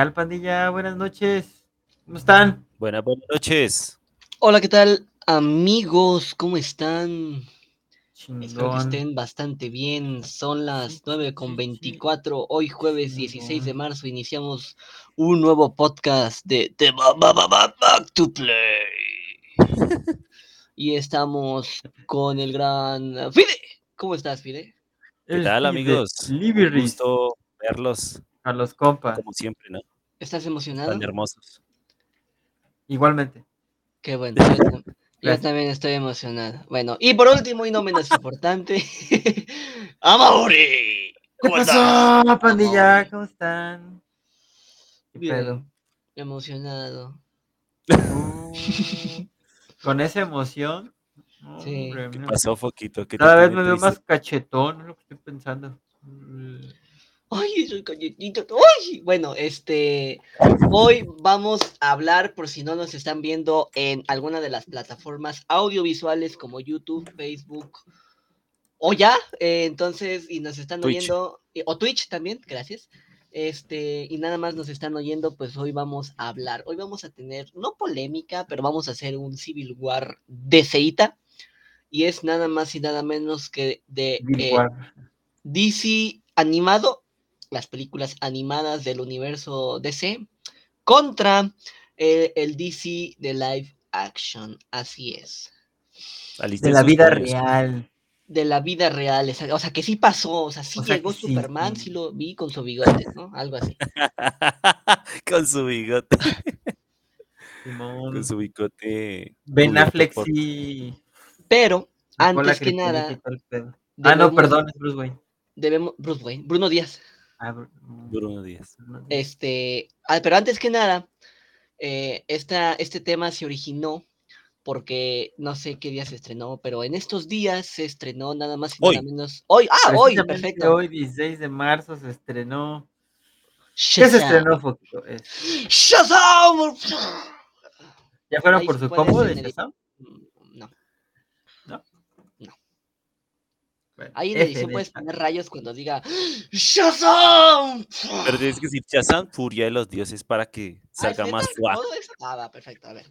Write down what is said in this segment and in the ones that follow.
tal, pandilla? Buenas noches. ¿Cómo están? Buenas, buenas noches. Hola, ¿qué tal, amigos? ¿Cómo están? Espero que estén bastante bien. Son las 9 con 24. Hoy jueves 16 de marzo iniciamos un nuevo podcast de The Ba- Ba- Ba- Ba- Back to Play. y estamos con el gran Fide. ¿Cómo estás, Fide? ¿Qué tal, amigos? Liberis. Gusto verlos, A los compas. como siempre, ¿no? ¿Estás emocionado? Tan hermosos. Igualmente. Qué bueno. Yo, también estoy emocionado. Bueno, y por último y no menos importante, Amauri. ¿Qué ¿Cómo pasó, estás? pandilla? Amaury? ¿Cómo están? ¿Qué Bien, pedo? emocionado. Uh, Con esa emoción. Sí. Hombre, ¿Qué pasó, Foquito? ¿Qué te Cada vez me veo más cachetón, es lo que estoy pensando. Ay, soy. Ay, bueno, este, hoy vamos a hablar, por si no nos están viendo en alguna de las plataformas audiovisuales como YouTube, Facebook, o ya, eh, entonces, y nos están Twitch. oyendo, eh, o Twitch también, gracias. Este, y nada más nos están oyendo, pues hoy vamos a hablar. Hoy vamos a tener, no polémica, pero vamos a hacer un Civil War de ceita. Y es nada más y nada menos que de eh. DC animado, las películas animadas del universo DC, contra eh, el DC de live action. Así es. De la vida real. De la vida real. O sea, que sí pasó. O sea, sí O sea, llegó Superman, sí. sí lo vi con su bigote, ¿no? Algo así. Con su bigote. Con su bigote. Ben Affleck por- sí. Pero, antes que nada. Ah, no, perdón, es Bruce Wayne. debemos. Bruce Wayne, Bruno Díaz. Bru- Bruno Díaz. Bruno Díaz. Este, ah, pero antes que nada, eh, esta, este tema se originó porque no sé qué día se estrenó, pero en estos días se estrenó nada más y nada Hoy. menos. Hoy, ah, hoy, perfecto. Hoy, 16 de marzo, se estrenó. ¿Qué Shazam. se estrenó, Foquito? Es- ¡Shazam! ¿Ya fueron Ahí por su combo de Shazam? Mm, No. ¿No? No. Bueno, Ahí en edición de puedes poner rayos cuando diga ¡Shazam! Pero tienes que decir Shazam, furia de los dioses, para que Ah, salga ¿es más eso? Ah, va, perfecto, a ver.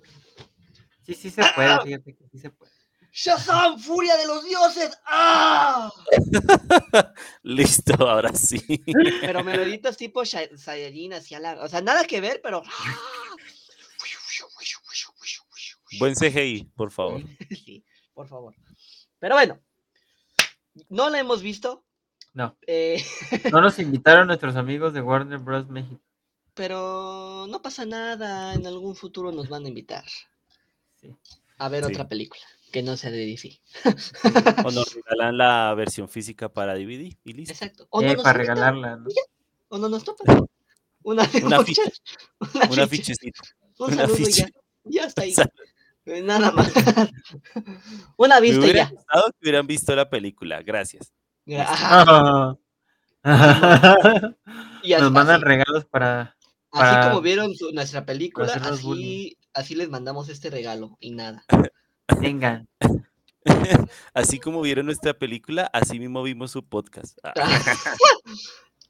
Sí, sí se puede, fíjate que sí se puede. ¡Shazam! ¡Furia de los dioses! ¡Ah! Listo, ahora sí. Pero meloditas tipo Saiyajin hacia la. O sea, nada que ver, pero. Buen CGI, por favor. Sí, por favor. Pero bueno, no la hemos visto, No, eh, no nos invitaron nuestros amigos de Warner Bros. México. pero no pasa nada. En algún futuro nos van a invitar Sí. a ver Sí. otra película que no sea de DC. O nos regalan la versión física para DVD y listo. Exacto. O Eh, no nos para regalarla, ¿no? O no nos topan. Una, una Un afiche, afichecito. Un un saludo y afiche. ya. Ya está ahí. Eh, Nada más. Una Me vista hubiera ya. gustado que hubieran visto la película. Gracias. Ajá, Ah. y así- Nos mandan así. regalos para. Así como vieron su- nuestra película, bullying. así les mandamos este regalo y nada. Vengan. Así como vieron nuestra película, así mismo vimos su podcast. Ah,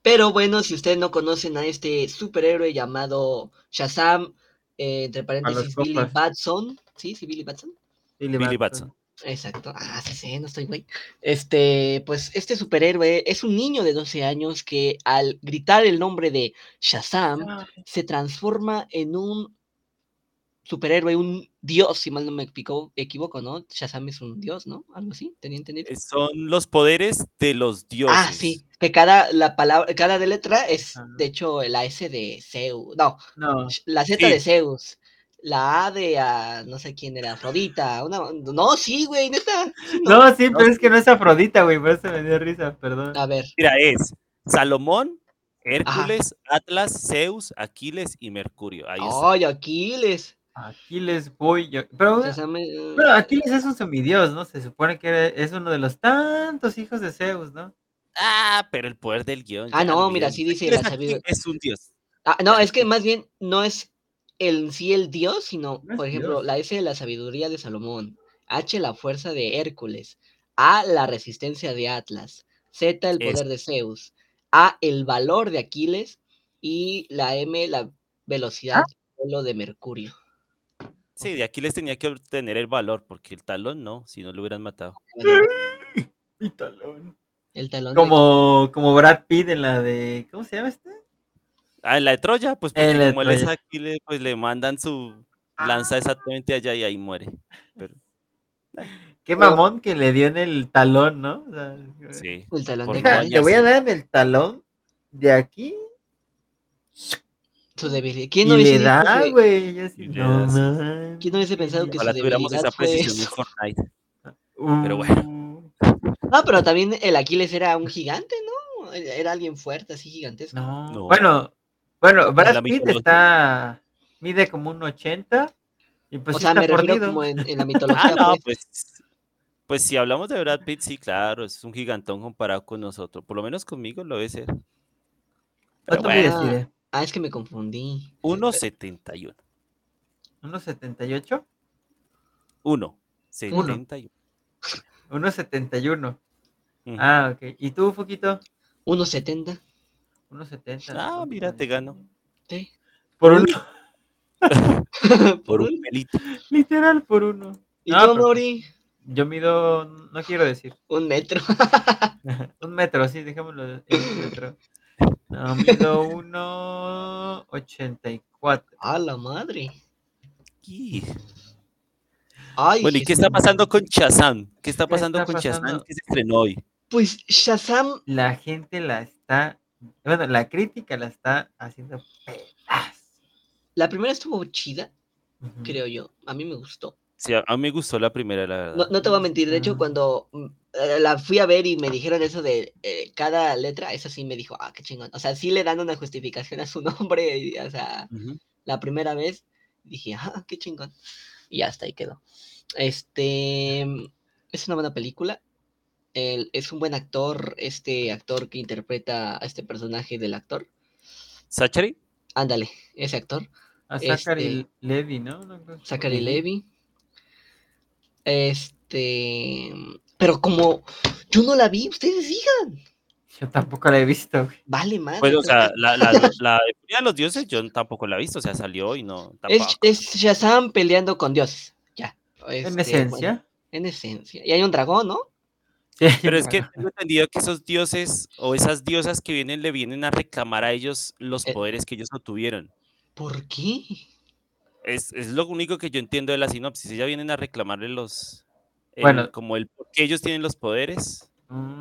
Pero bueno, si ustedes no conocen a este superhéroe llamado Shazam, eh, entre paréntesis Billy. Batson, ¿sí? ¿Sí, Billy Batson? Billy, Billy Batson. Exacto. Ah, sí, sí, no estoy güey. Este, pues este superhéroe es un niño de 12 años que al gritar el nombre de Shazam se transforma en un superhéroe, un dios, si mal no me equivoco, equivoco, ¿no? Shazam es un dios, ¿no? Algo así, tenía entendido. Son los poderes de los dioses. Ah, sí, que cada la palabra, cada de letra es, Ajá. de hecho, la S de Zeus, no, No, la Z Sí. de Zeus, la A de ah, no sé quién era, Afrodita, una, no, sí, güey, neta. no. no, sí, pero es que no es Afrodita, güey, por eso me dio risa, perdón. A ver, Mira, es Salomón, Hércules, Atlas, Zeus, Aquiles y Mercurio. Ahí está. ay, Aquiles. Aquiles voy yo. Pero, Shazam, eh, bueno, Aquiles es un semidios, ¿no? Se supone que es uno de los tantos hijos de Zeus, ¿no? Ah, pero el poder del guion. Ah, no, mira, sí dice la aquí sabiduría. Es un dios. Ah, no, es que más bien no es el sí el dios, sino, No por ejemplo, dios. la S de la sabiduría de Salomón, H la fuerza de Hércules, A la resistencia de Atlas, Z el Es- poder de Zeus, A el valor de Aquiles y la M, la ¿Ah? velocidad vuelo de Mercurio. Sí, de Aquiles tenía que obtener el valor, porque el talón no, si no lo hubieran matado. Mi talón. El talón de- Como, como Brad Pitt en la de. ¿Cómo se llama este? Ah, en la de Troya, pues En porque la de como él es Troya. Aquiles, pues le mandan su lanza exactamente allá y ahí muere. Pero, Qué mamón que le dio en el talón, ¿no? O sea, sí. el talón de te voy a dar en el talón de aquí su debilidad. ¿Quién no le da, güey. no. ¿Quién no hubiese pensado que su Ojalá tuviéramos debilidad esa precisión en? Fortnite. Pero bueno. No, pero también el Aquiles era un gigante, ¿no? Era alguien fuerte, así gigantesco. No. No. Bueno, bueno, Brad Pitt está. Mide como un 80 y pues o sea, está me refiero como en, en la mitología. Ah, no, pues. pues. Pues si hablamos de Brad Pitt, sí, claro, es un gigantón comparado con nosotros. Por lo menos conmigo lo debe ser. Pero ¿Cuánto mide, bueno? Ah, es que me confundí. 1.71. ¿Unos 78? 1.71. 1.71. Ujú. Ah, ok. ¿Y tú, Foquito? 1.70. 1.70. Ah, mira, te gano. Sí. Por uno. Por un- un pelito. Literal, por uno. ¿Y No, tú, pero- Mori? Yo mido, no quiero decir, Un metro. un metro, sí, dejémoslo en un metro. No, mido 1.84. A la madre. Y- Ay, Bueno, ¿y qué está pasando con Shazam? ¿Qué está ¿Qué pasando está con Shazam pasando? que se estrenó hoy? Pues Shazam, La gente la está, bueno, la crítica la está haciendo pedazos. la primera estuvo chida, creo yo. A mí me gustó. Sí, a mí me gustó la primera, la verdad. No, no te voy a mentir, de hecho, cuando mm, eh, la fui a ver y me dijeron eso de eh, cada letra, eso sí me dijo, ah, qué chingón. O sea, sí le dan una justificación a su nombre, y, o sea, la primera vez dije, ah, qué chingón. Y hasta ahí quedó. Este es una buena película. El- es un buen actor, este actor que interpreta a este personaje del actor. ¿Zachary? Ándale, ese actor, A Zachary este- Levy, ¿no? Zachary. Levy. Este, pero como yo no la vi, ustedes digan. Yo tampoco la he visto. güey. Vale, madre. Pues, o sea, la, la, la de Furia de los Dioses yo tampoco la he visto, o sea, salió y no, es, tampoco. es Shazam peleando con Dios. Ya. En este, esencia. bueno, en esencia. Y hay un dragón, ¿no? Sí, Pero es que tengo entendido que esos dioses o esas diosas que vienen le vienen a reclamar a ellos los Eh. poderes que ellos no tuvieron. ¿Por qué? Es, es lo único que yo entiendo de la sinopsis. Ellas vienen a reclamarle los. el- Bueno. como el por qué ellos tienen los poderes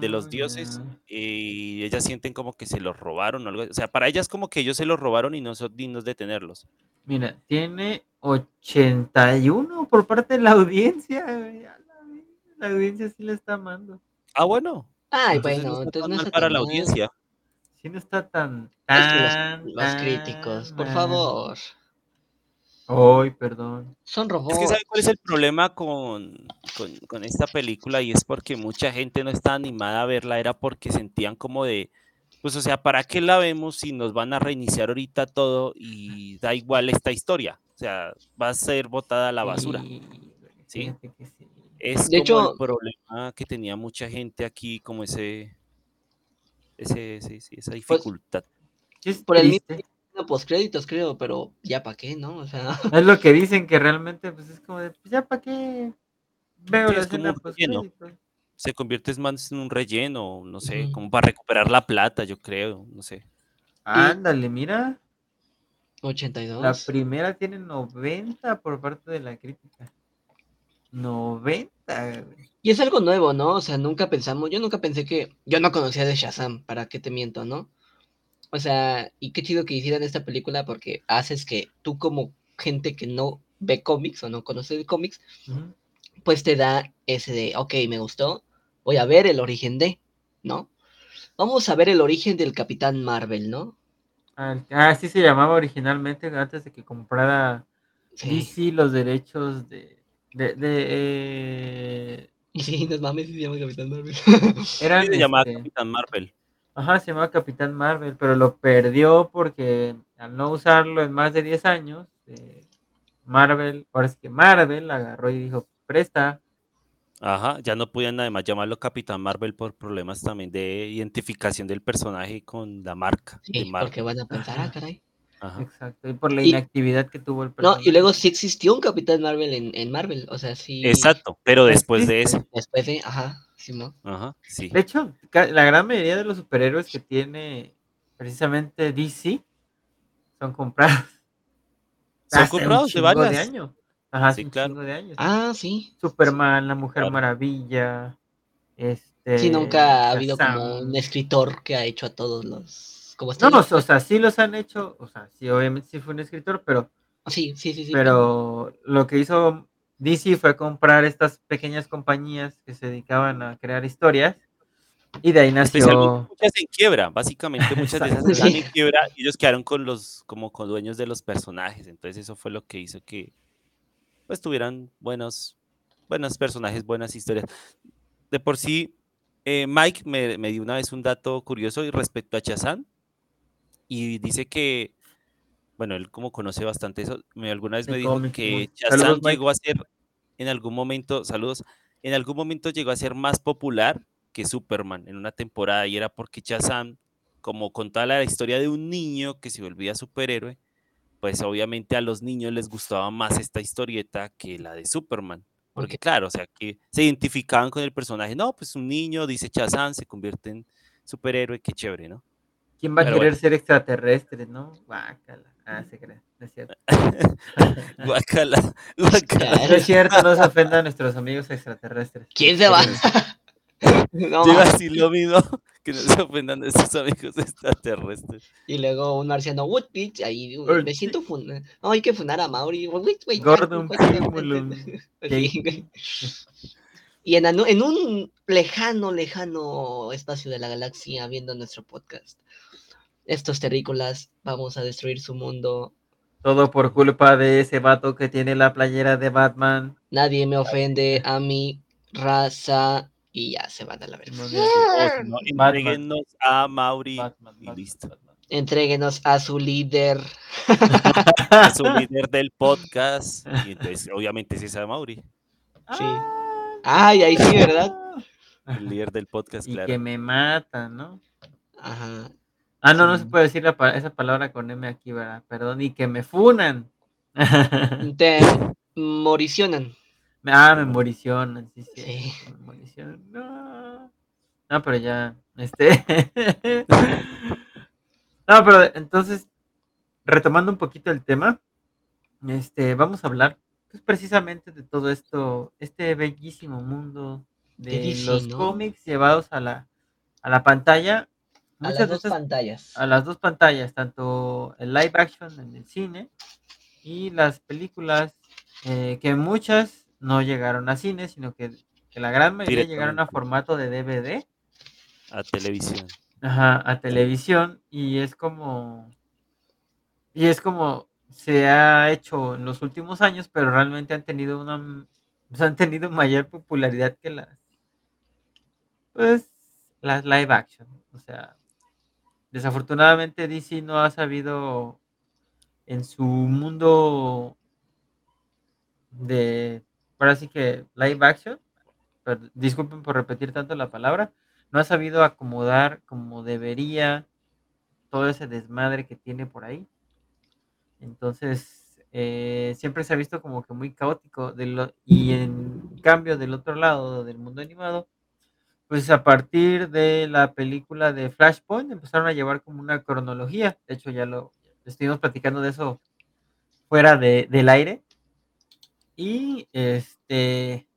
de los Mm, dioses y ellas sienten como que se los robaron o algo. O sea, para ellas como que ellos se los robaron y no son dignos de tenerlos. Mira, tiene 81 por parte de la audiencia. la La audiencia sí le está amando. Ah, bueno. Ay, entonces bueno, no entonces no está para tan la mal. audiencia. Sí no está tan... Es que tan, los, los críticos, tan por favor. Ay, perdón. Son robots. Es que ¿sabe cuál es el problema con, con, con esta película? Y es porque mucha gente no está animada a verla, era porque sentían como de, pues o sea, ¿para qué la vemos si nos van a reiniciar ahorita todo y da igual esta historia? O sea, va a ser botada a la basura. Sí. Es De como hecho- el problema que tenía mucha gente aquí, como ese, ese, sí, sí, esa dificultad. Sí es Por el mismo triste. postcréditos, creo, pero ya para qué, ¿no? O sea, Es lo que dicen que realmente, pues es como de, pues ya para qué veo Sí, la escena postcréditos. Se convierte más en un relleno, no sé, como para recuperar la plata, yo creo, no sé. Ándale, mira. La 82. primera tiene 90 por parte de la crítica. 90. güey. Y es algo nuevo, ¿no? O sea, nunca pensamos, yo nunca pensé que, yo no conocía de Shazam, ¿para qué te miento, no? O sea, y qué chido que hicieran esta película porque haces que tú como gente que no ve cómics o no conoce de cómics, pues te da ese de, ok, me gustó, voy a ver el origen de, ¿no? Vamos a ver el origen del Capitán Marvel, ¿no? Ah, Ah, sí se llamaba originalmente antes de que comprara Sí. DC los derechos de. de, de, eh, Y sí, no mames, sí se llama Capitán Marvel. eran, Sí, se llamaba este, Capitán Marvel. Ajá, se llamaba Capitán Marvel, pero lo perdió porque al no usarlo en más de 10 años, eh, Marvel, ahora es que Marvel agarró y dijo, presta, Ajá, ya no podían además llamarlo Capitán Marvel por problemas también de identificación del personaje con la marca de Sí, Marvel. porque van a pensar, ah, caray. Ajá. Exacto, y por la Y- inactividad que tuvo el No, personaje. y luego sí existió un Capitán Marvel en, en Marvel, o sea, sí. Exacto, pero después de eso. Después de, ajá, ¿no? Ajá, sí. De hecho, la gran mayoría de los superhéroes que tiene precisamente DC son comprados. Son hace comprados de varias. años. Ajá, hace Sí, claro. de años. Ah, sí. Superman, la Mujer claro. Maravilla, este. Sí, nunca ha habido como un escritor que ha hecho a todos los. Como No, está o sea, sí los han hecho, o sea, sí, obviamente sí fue un escritor, pero, Sí, sí, sí, sí. pero lo que hizo DC fue comprar estas pequeñas compañías que se dedicaban a crear historias y de ahí nació. muchas en quiebra, básicamente muchas de esas Exacto. están Sí. en quiebra y ellos quedaron con los, como con dueños de los personajes. Entonces eso fue lo que hizo que pues tuvieran buenos, buenos personajes, buenas historias. De por sí, eh, Mike me, me dio una vez un dato curioso respecto a Chazán y dice que, bueno, él como conoce bastante eso, me, alguna vez me dijo que Saludos, Mike. llegó a ser en algún momento, saludos, en algún momento llegó a ser más popular que Superman en una temporada y era porque Shazam, como contaba la historia de un niño que se volvía superhéroe, pues obviamente a los niños les gustaba más esta historieta que la de Superman. Porque claro, o sea, que se identificaban con el personaje. No, pues un niño dice Shazam, se convierte en superhéroe, qué chévere, ¿no? ¿Quién va a querer bueno. ser extraterrestre, no? Guácala. Ah, se cree, no es cierto. Guacala, guacala. No es cierto, no se ofendan a nuestros amigos extraterrestres. ¿Quién se va? no, Yo iba a ma. decir lo mismo, que no se ofendan a amigos extraterrestres. Y luego un marciano, what bitch, ahí Ay, me siento fun... No, hay que funar a Mauri. wait, wait, Gordon. Y en, en un lejano, lejano espacio de la galaxia, viendo nuestro podcast, estos terrícolas, vamos a destruir su mundo. Todo por culpa de ese vato que tiene la playera de Batman. Nadie me ofende a mi raza. Y ya se van a la verga. No, entréguennos a Mauri, Batman, y Batman, listo. Batman. Entréguenos a su líder. a su líder del podcast. Y entonces, obviamente, es esa Mauri, Sí. Ah, Ay, ahí sí, ¿verdad? el líder del podcast, Y claro. que me mata, ¿no? Ajá. Ah, no, no se puede decir la esa palabra con M aquí, ¿verdad? Perdón, y que me funan. Te moricionan. ah, me moricionan, sí, sí. Sí. me moricionan. No. No, pero ya, este. no, pero entonces, retomando un poquito el tema, este, vamos a hablar pues, precisamente de todo esto, este bellísimo mundo de, De DC, los ¿no? cómics llevados a la, a la pantalla. A las dos pantallas. a las dos pantallas, tanto el live action en el cine y las películas, eh, que muchas no llegaron a cine, sino que, que la gran mayoría llegaron a formato de DVD, A televisión. ajá, a televisión, y es como, y es como se ha hecho en los últimos años, pero realmente han tenido una, pues, han tenido mayor popularidad que las, pues, las live action, o sea, desafortunadamente DC no ha sabido en su mundo de, ahora sí que live action, pero disculpen por repetir tanto la palabra, no ha sabido acomodar como debería todo ese desmadre que tiene por ahí. Entonces, eh, siempre se ha visto como que muy caótico. de lo- y en cambio, del otro lado del mundo animado, pues a partir de la película de Flashpoint empezaron a llevar como una cronología. De hecho, ya lo estuvimos platicando de eso fuera de, del aire. Y este,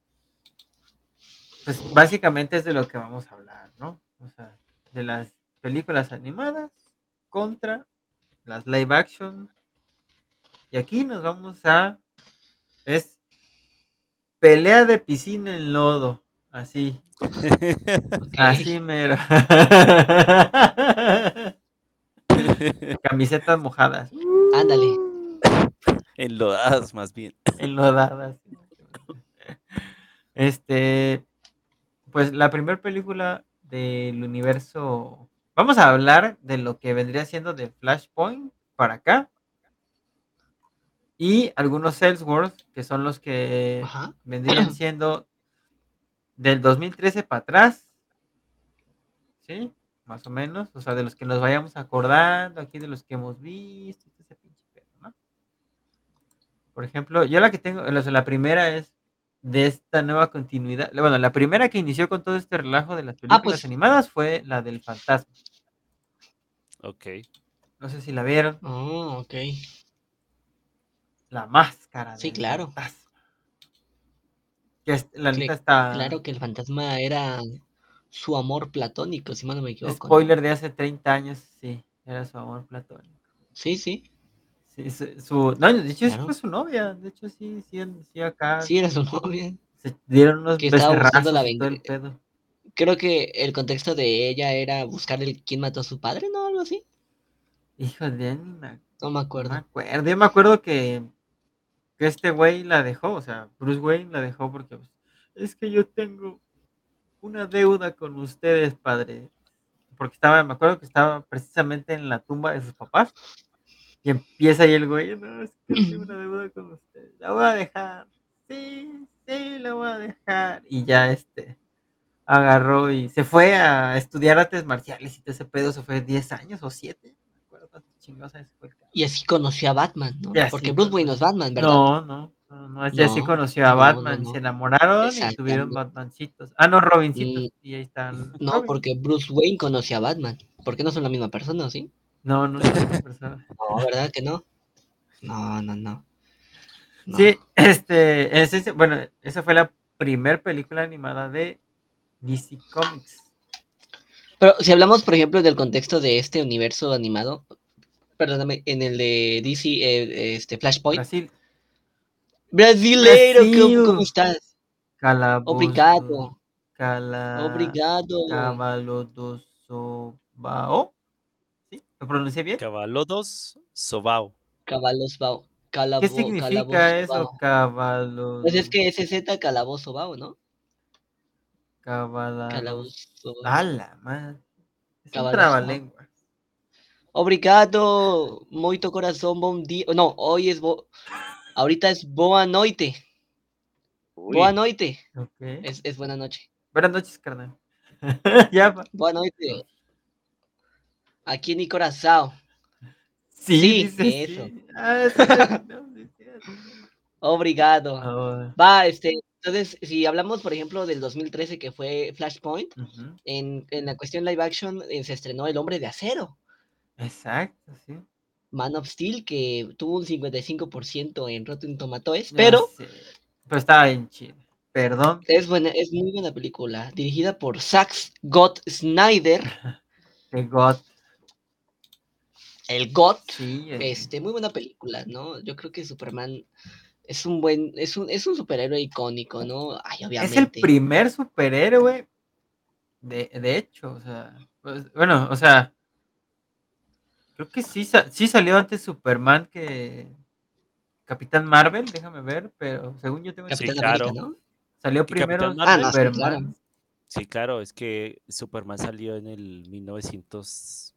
pues básicamente es de lo que vamos a hablar, ¿no? O sea, de las películas animadas contra las live action. Y aquí nos vamos a. Es pelea de piscina en lodo. Así. Así mero. Camisetas mojadas. Ándale. Enlodadas, más bien. Enlodadas. Este. Pues la primera película del universo. Vamos a hablar de lo que vendría siendo de Flashpoint para acá. Y algunos Ellsworth, que son los que Ajá. vendrían siendo del 2013 para atrás, ¿sí? Más o menos, o sea, de los que nos vayamos acordando, aquí de los que hemos visto, ese pinche pedo, ¿no? Por ejemplo, yo la que tengo, la, la primera es de esta nueva continuidad. Bueno, la primera que inició con todo este relajo de las películas pues. animadas fue la del fantasma. Ok. No sé si la vieron. Oh, ok. La máscara. Sí, del claro. fantasma. Que es- la Cle- neta está. Claro que el fantasma era su amor platónico, si mal no me equivoco. ¿no? Spoiler de hace 30 años, sí, era su amor platónico. Sí, sí. Sí, su, su- no, de hecho Claro. fue su novia, de hecho sí, sí, sí acá Sí, era su novia. se dieron unos Que estaba buscando la venganza. Creo que el contexto de ella era buscar el quién mató a su padre, ¿no? Algo así. Hijo de ni me, No me no me acuerdo. acuerdo, yo me acuerdo que, que este güey la dejó, o sea, Bruce Wayne la dejó porque pues, es que yo tengo una deuda con ustedes, padre. Porque estaba, me acuerdo que estaba precisamente en la tumba de sus papás. Y empieza ahí el güey, no, es que tengo una deuda con ustedes. La voy a dejar. Sí, sí, la voy a dejar. Y ya este agarró y se fue a estudiar artes marciales y ese pedo se fue 10 años o 7. Y así conoció a Batman, ¿no? Porque Bruce Wayne no es Batman, ¿verdad? No, no, no, no, sí No, conoció a Batman no, y no. se enamoraron y tuvieron. Batmancitos. Ah, no, Robincitos. Mm, Y ahí están. No, Robin. porque Bruce Wayne conoció a Batman. ¿Por qué no son la misma persona, sí? No, no es la misma persona. No, ¿verdad que no? No, no, no. No. Sí, este, esencia, bueno, esa fue la primer película animada de DC Comics. Pero si hablamos, por ejemplo, del contexto de este universo animado, perdóname, en el de DC, eh, este Flashpoint. Brasil, Brasileiro, ¿cómo, Brasil. cómo estás? Calabozo. Obrigado. Cala... Obrigado. Cabalodosovao. ¿Sí? ¿Lo pronuncié bien? Cabalodos Sobao. Cabalos Bao. Calabo, ¿Qué significa calabozo eso? bao. Cabalod... Pues es que ese Z calabozo bao, ¿no? Cabala... Calabozo. ¡Hala, man! Es un trabalengua. Obrigado, muito corazón, bom día. No, hoy es bo... Ahorita es boa noite. Uy, Boa noite. Ok. Es, es buena noche. Buenas noches, carnal. ya. Boa noite. Aquí en mi corazón. Sí, Sí, dice eso. sí. Ah, sí. Obrigado. Ahora. Va, este, entonces, si hablamos, por ejemplo, del 2013 que fue Flashpoint, Ujú. en, en la cuestión live action eh, se estrenó El Hombre de Acero, Exacto, sí. Man of Steel, que tuvo un 55% en Rotten Tomatoes, Ya pero sé. Pero estaba bien chido. Perdón. es, buena, es muy buena película, dirigida por Zack Gott Snyder, The God. el Gott, Sí. el- este, muy buena película, ¿no? Yo creo que Superman es un buen, es un, es un superhéroe icónico, ¿no? Ay, Es el obviamente. primer superhéroe. De, de hecho, o sea. pues, bueno, o sea. Creo que sí, sí salió antes Superman que Capitán Marvel, déjame ver, pero según yo tengo Sí, Capitán claro. América, ¿no? salió Que primero. Ah, no, sí, Superman. claro. Sí, claro, es que Superman salió en el 1930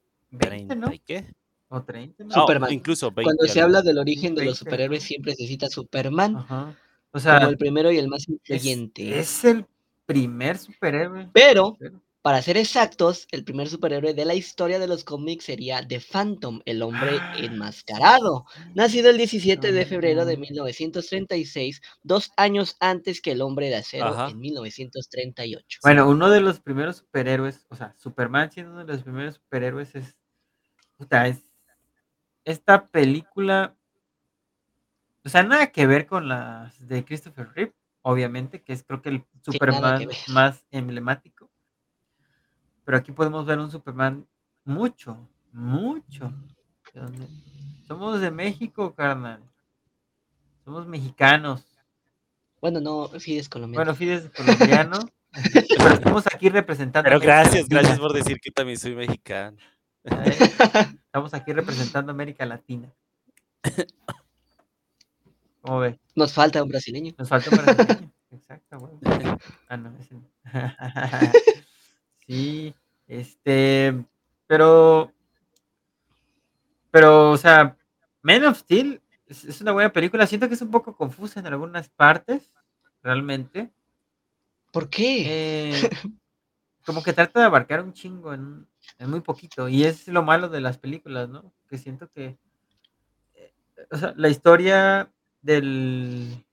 20, ¿no? y qué? O 30, ¿no? Superman. incluso 20. Cuando se habla del origen de los 20, superhéroes, siempre se cita Superman Ajá. O sea, como el primero y el más influyente. es el primer superhéroe. Pero- para ser exactos, el primer superhéroe de la historia de los cómics sería The Phantom, el hombre Ah, enmascarado. Nacido el 17 de febrero de Ajá. 1936, dos años antes que el hombre de acero Ajá. en 1938. Bueno, uno de los primeros superhéroes, o sea, Superman siendo uno de los primeros superhéroes es. puta, es esta película. O sea, nada que ver con las de Christopher Reeve, obviamente, que es creo que el Superman más emblemático. Pero aquí podemos ver un Superman mucho, mucho. Somos de México, carnal. Somos mexicanos. Bueno, no, sí es colombiano. Bueno, Fides es colombiano. pero estamos aquí representando. a Pero América gracias, Latina. gracias por decir que también soy mexicano. ¿eh? Estamos aquí representando a América Latina. ¿Cómo ve? Nos falta un brasileño. Nos falta un brasileño. Exacto, güey. Ah, no, ese no. Sí, este, pero, pero, o sea, Man of Steel es, es una buena película. Siento que es un poco confusa en algunas partes, realmente. ¿Por qué? Eh, como que trata de abarcar un chingo en, en muy poquito. Y es lo malo de las películas, ¿no? Que siento que. eh, o sea, la historia del.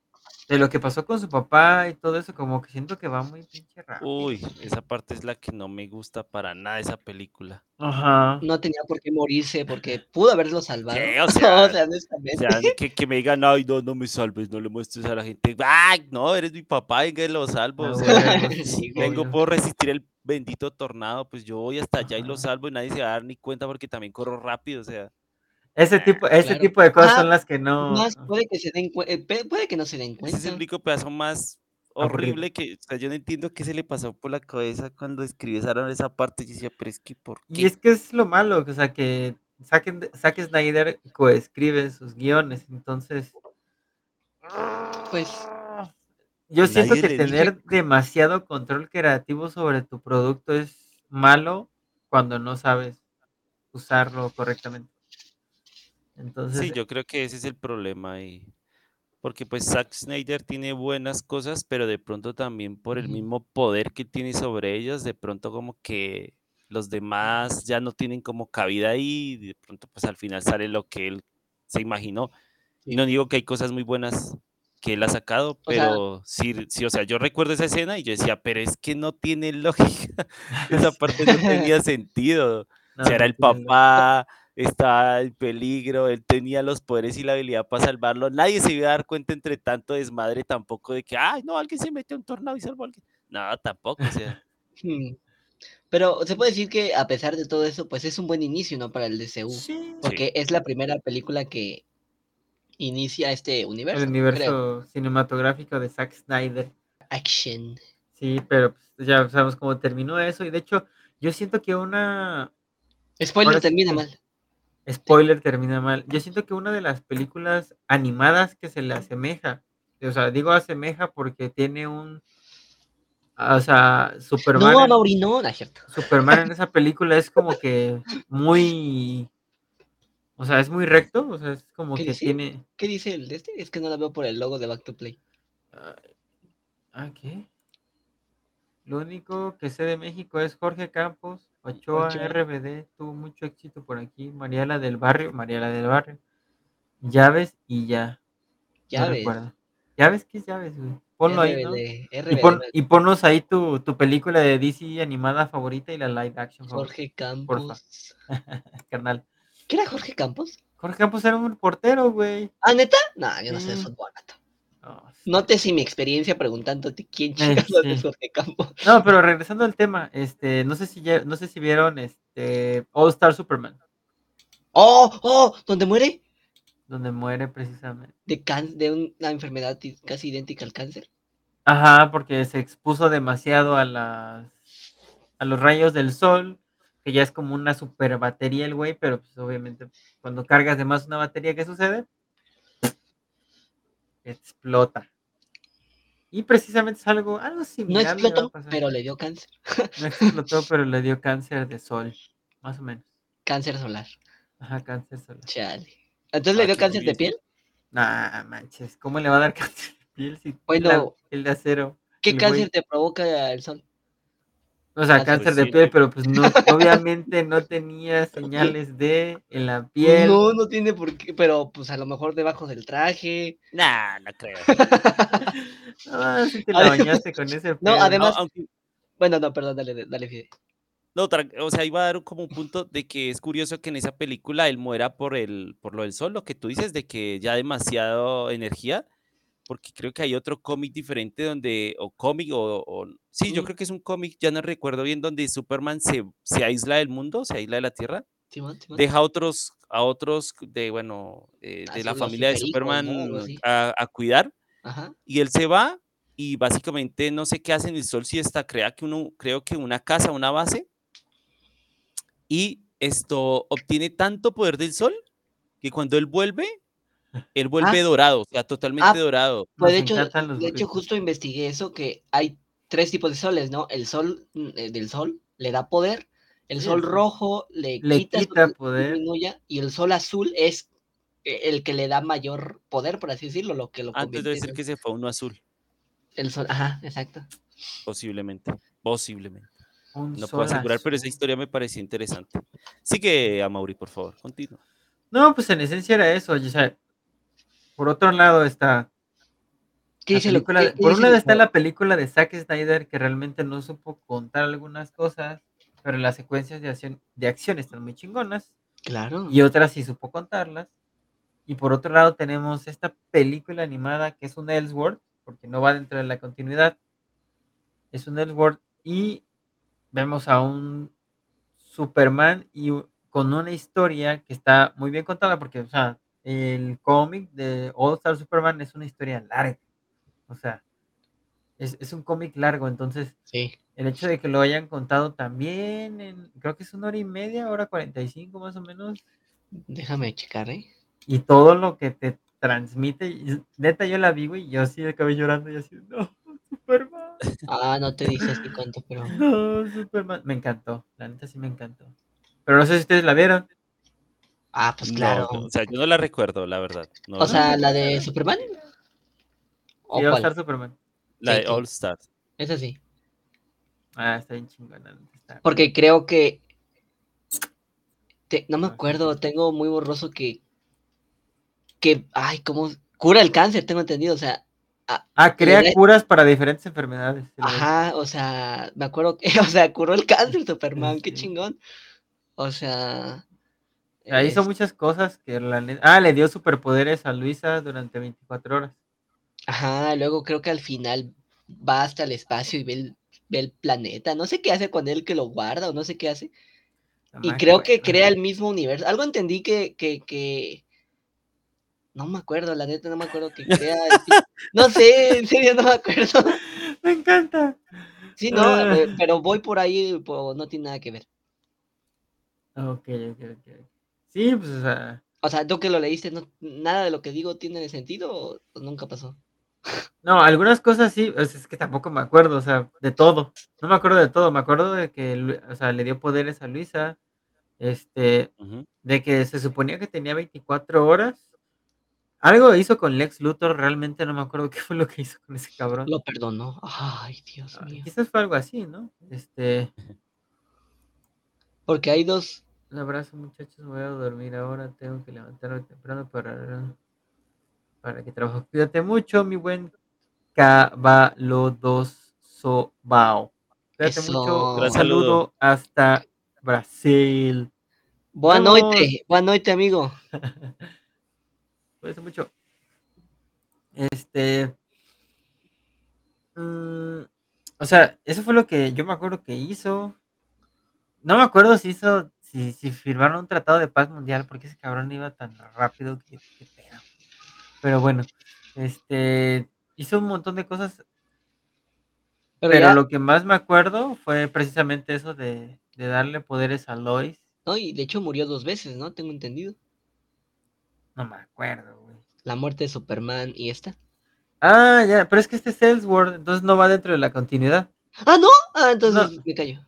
De lo que pasó con su papá y todo eso, como que siento que va muy pinche rápido. Uy, esa parte es la que no me gusta para nada esa película. Ajá. No tenía por qué morirse porque pudo haberlo salvado. ¿Qué? O sea, o sea, O honestamente. sea, que, que me digan, ay, no, no me salves, no le muestres a la gente. Ay, no, eres mi papá, venga, y lo salvo. Ah, O sea, huevo, Sí, sí, vengo, obvio. puedo resistir el bendito tornado, pues yo voy hasta allá y lo salvo y nadie se va a dar ni cuenta porque también corro rápido, o sea. Ese tipo, ese claro. tipo de cosas Ah, son las que no. Más puede que se den cuenta, puede que no se den Ese es el cuenta. único pedazo más Aburrido. horrible que, o sea, yo no entiendo qué se le pasó por la cabeza cuando escribieron esa parte. Yo decía, pero es que, ¿por Y es que es lo malo, o sea, que saquen, Zack Snyder coescribe sus guiones, entonces. Pues Yo siento que tener demasiado control creativo sobre tu producto es malo cuando no sabes usarlo correctamente. Entonces, Sí, yo creo que ese es el problema ahí. Porque pues Zack Snyder tiene buenas cosas, pero de pronto también por el mismo poder que tiene sobre ellas, de pronto como que los demás ya no tienen como cabida ahí, y de pronto pues al final sale lo que él se imaginó. Y no digo que hay cosas muy buenas que él ha sacado, O sea- pero sí, sí, o sea, yo recuerdo esa escena y yo decía, pero es que no tiene lógica, esa parte no tenía sentido. no, O sea, era no el tiene lógica. Estaba en peligro, él tenía los poderes y la habilidad para salvarlo. Nadie se iba a dar cuenta entre tanto desmadre tampoco de que, ay, no, alguien se metió a un tornado y salvó a alguien. No, tampoco, o sea. Pero se puede decir que a pesar de todo eso, pues es un buen inicio, ¿no? Para el DCU. Sí, Porque es la primera película que inicia este universo. el creo. universo cinematográfico de Zack Snyder. Action. Sí, pero pues, ya sabemos cómo terminó eso. Y de hecho, yo siento que una. Spoiler Ahora termina mal. Spoiler termina mal. Yo siento que una de las películas animadas que se le asemeja, o sea, digo asemeja porque tiene un. O sea, Superman. No, en- Mauri, no, es cierto. Superman en esa película es como que muy. O sea, es muy recto. O sea, es como ¿Qué que dice? tiene. ¿Qué dice el de este? Es que no la veo por el logo de Back to Play. Ah, ¿qué? Lo único que sé de México es Jorge Campos, Ochoa, Ochoa. RBD, tuvo mucho éxito por aquí, Mariela del Barrio, Mariela del Barrio, Llaves y ya. Ya no ves. recuerdo. ¿Llaves qué es llaves, güey? Ponlo ahí, ¿no? RBD, Y, pon- y ponnos ahí tu, tu película de DC animada favorita y la live action favorita, Jorge Campos. carnal. ¿Qué era Jorge Campos? Jorge Campos era un portero, güey. ¿Ah, neta? No, yo no sé de Sí. fútbol. Si mi experiencia preguntándote quién Eh, chingados es sí. Jorge Campos. No, pero regresando al tema, este, no sé si ya- no sé si vieron este All Star Superman, ¡Oh! ¡Oh! ¿Dónde muere? donde muere precisamente. De, can de una enfermedad casi idéntica al cáncer. Ajá, porque se expuso demasiado a las a los rayos del sol, que ya es como una super batería el güey, pero pues obviamente cuando cargas de más una batería, ¿qué sucede? Explota. Y precisamente es algo, algo No similar. a explotó, pero le dio cáncer. No explotó, pero le dio cáncer de sol, más o menos. Cáncer solar. Ajá, cáncer solar. Chale. ¿Entonces le Ah, dio cáncer de piel? Nah, manches, ¿cómo le va a dar cáncer de piel si Bueno. el de acero? ¿Qué cáncer güey. te provoca el sol? O sea, Cáncer. cáncer Pues de sí. piel, pero pues no, obviamente no tenía señales de en la piel. No, no tiene por qué, pero pues a lo mejor debajo del traje. nah, no creo. Ah, sí te la bañaste con ese no, además- No, aunque- Bueno, no, perdón, dale, dale, Fide. No, o sea, iba a dar como un punto de que es curioso que en esa película él muera por el, por lo del sol, lo que tú dices, de que ya demasiado energía, porque creo que hay otro cómic diferente donde, o cómic, o, o- sí, yo creo que es un cómic, ya no recuerdo bien, donde Superman se, se aísla del mundo, se aísla de la Tierra, Simón, Simón. deja a otros, a otros de, bueno, eh, de sí, la familia de. Superman Algo a, a cuidar, Ajá. y él se va, y básicamente no sé qué hace en el sol, si está, crea que uno, creo que una casa, una base, y esto obtiene tanto poder del sol que cuando él vuelve, él vuelve Ah. dorado, o sea, totalmente Ah, dorado. Pues de hecho, de hecho, justo investigué eso, que hay tres tipos de soles, ¿no? El sol mm, eh, del sol le da poder, el Sí, sol rojo le, Le quita, poder. y el sol azul es eh, el que le da mayor poder, por así decirlo, lo que lo Antes en ser que se fue uno azul. el sol. Ajá, exacto. Posiblemente, posiblemente. Un No puedo asegurar, pero esa historia me pareció interesante. Sigue a Mauri, por favor, continúa. No, pues en esencia era eso. O sea, por otro lado está ¿Qué lo película qué- de- qué por un lado está la película de Zack Snyder que realmente no supo contar algunas cosas, pero las secuencias de acción, de acción están muy chingonas Claro. y otras sí supo contarlas. Y por otro lado tenemos esta película animada que es un Elseworld, porque no va dentro de la continuidad. Es un Elseworld y vemos a un Superman y con una historia que está muy bien contada porque, o sea, el cómic de All Star Superman es una historia larga. O sea, es, es un cómic largo, entonces Sí. el hecho de que lo hayan contado también en, creo que es una hora y media, hora 45 más o menos, Déjame checar, ¿eh? y todo lo que te transmite, neta yo la vi, güey, y yo así acabé llorando y así, no, Superman, Ah, no te dice así cuánto, pero. no, Superman, me encantó, la neta sí me encantó. Pero no sé si ustedes la vieron. Ah, pues claro. no, o sea, yo no la recuerdo, la verdad. no O sea, la de Superman. ¿O Sí, All? Star Superman. la sí, de sí. All Stars. Esa sí. Ah, está bien chingona. Porque creo que. te- no me acuerdo, tengo muy borroso que. Que. Ay, ¿cómo? Cura el cáncer, tengo entendido. O sea, Ah, crea le- curas para diferentes enfermedades. ajá, o sea, me acuerdo que. O sea, curó el cáncer Superman, qué chingón. O sea. Sea, hizo es- muchas cosas que la Ah, le dio superpoderes a Luisa durante 24 horas. Ajá, luego creo que al final va hasta el espacio y ve el, ve el planeta. No sé qué hace con él que lo guarda o no sé qué hace. Y creo que crea el mismo universo. Algo entendí que, que, que... No me acuerdo, la neta, no me acuerdo que crea... No sé, en serio, no me acuerdo. Me encanta. Sí, no, Ah. pe- pero voy por ahí, po- no tiene nada que ver. Ok, ok, ok. Sí, pues, o sea. O sea, tú que lo leíste, no, nada de lo que digo tiene sentido o, nunca pasó. No, algunas cosas sí, sea, es que tampoco me acuerdo, o sea, de todo. No me acuerdo de todo, me acuerdo de que, o sea, le dio poderes a Luisa, este, de que se suponía que tenía 24 horas. Algo hizo con Lex Luthor, realmente no me acuerdo qué fue lo que hizo con ese cabrón. Lo perdonó. Ay, Dios Ah, mío. Quizás fue algo así, ¿no? Este, Porque hay dos... un abrazo muchachos, me voy a dormir ahora, tengo que levantarme temprano para, para que trabajo. Cuídate mucho, mi buen Cabalodosobao. Cuídate mucho, un saludo hasta Brasil. Vemos. noite, boa noite, amigo. Cuídate mucho. Este. mm, o sea, eso fue lo que yo me acuerdo que hizo. No me acuerdo si hizo, si, si firmaron un tratado de paz mundial, porque ese cabrón iba tan rápido que, que. Pero bueno, este hizo un montón de cosas, Pero, lo que más me acuerdo fue precisamente eso de, de darle poderes a Lois. no, y de hecho murió dos veces, ¿no? Tengo entendido. No me acuerdo, güey. La muerte de Superman y esta. Ah, ya, pero es que este es Elseworld, entonces no va dentro de la continuidad. Ah, ¿no? Ah, entonces No. me callo.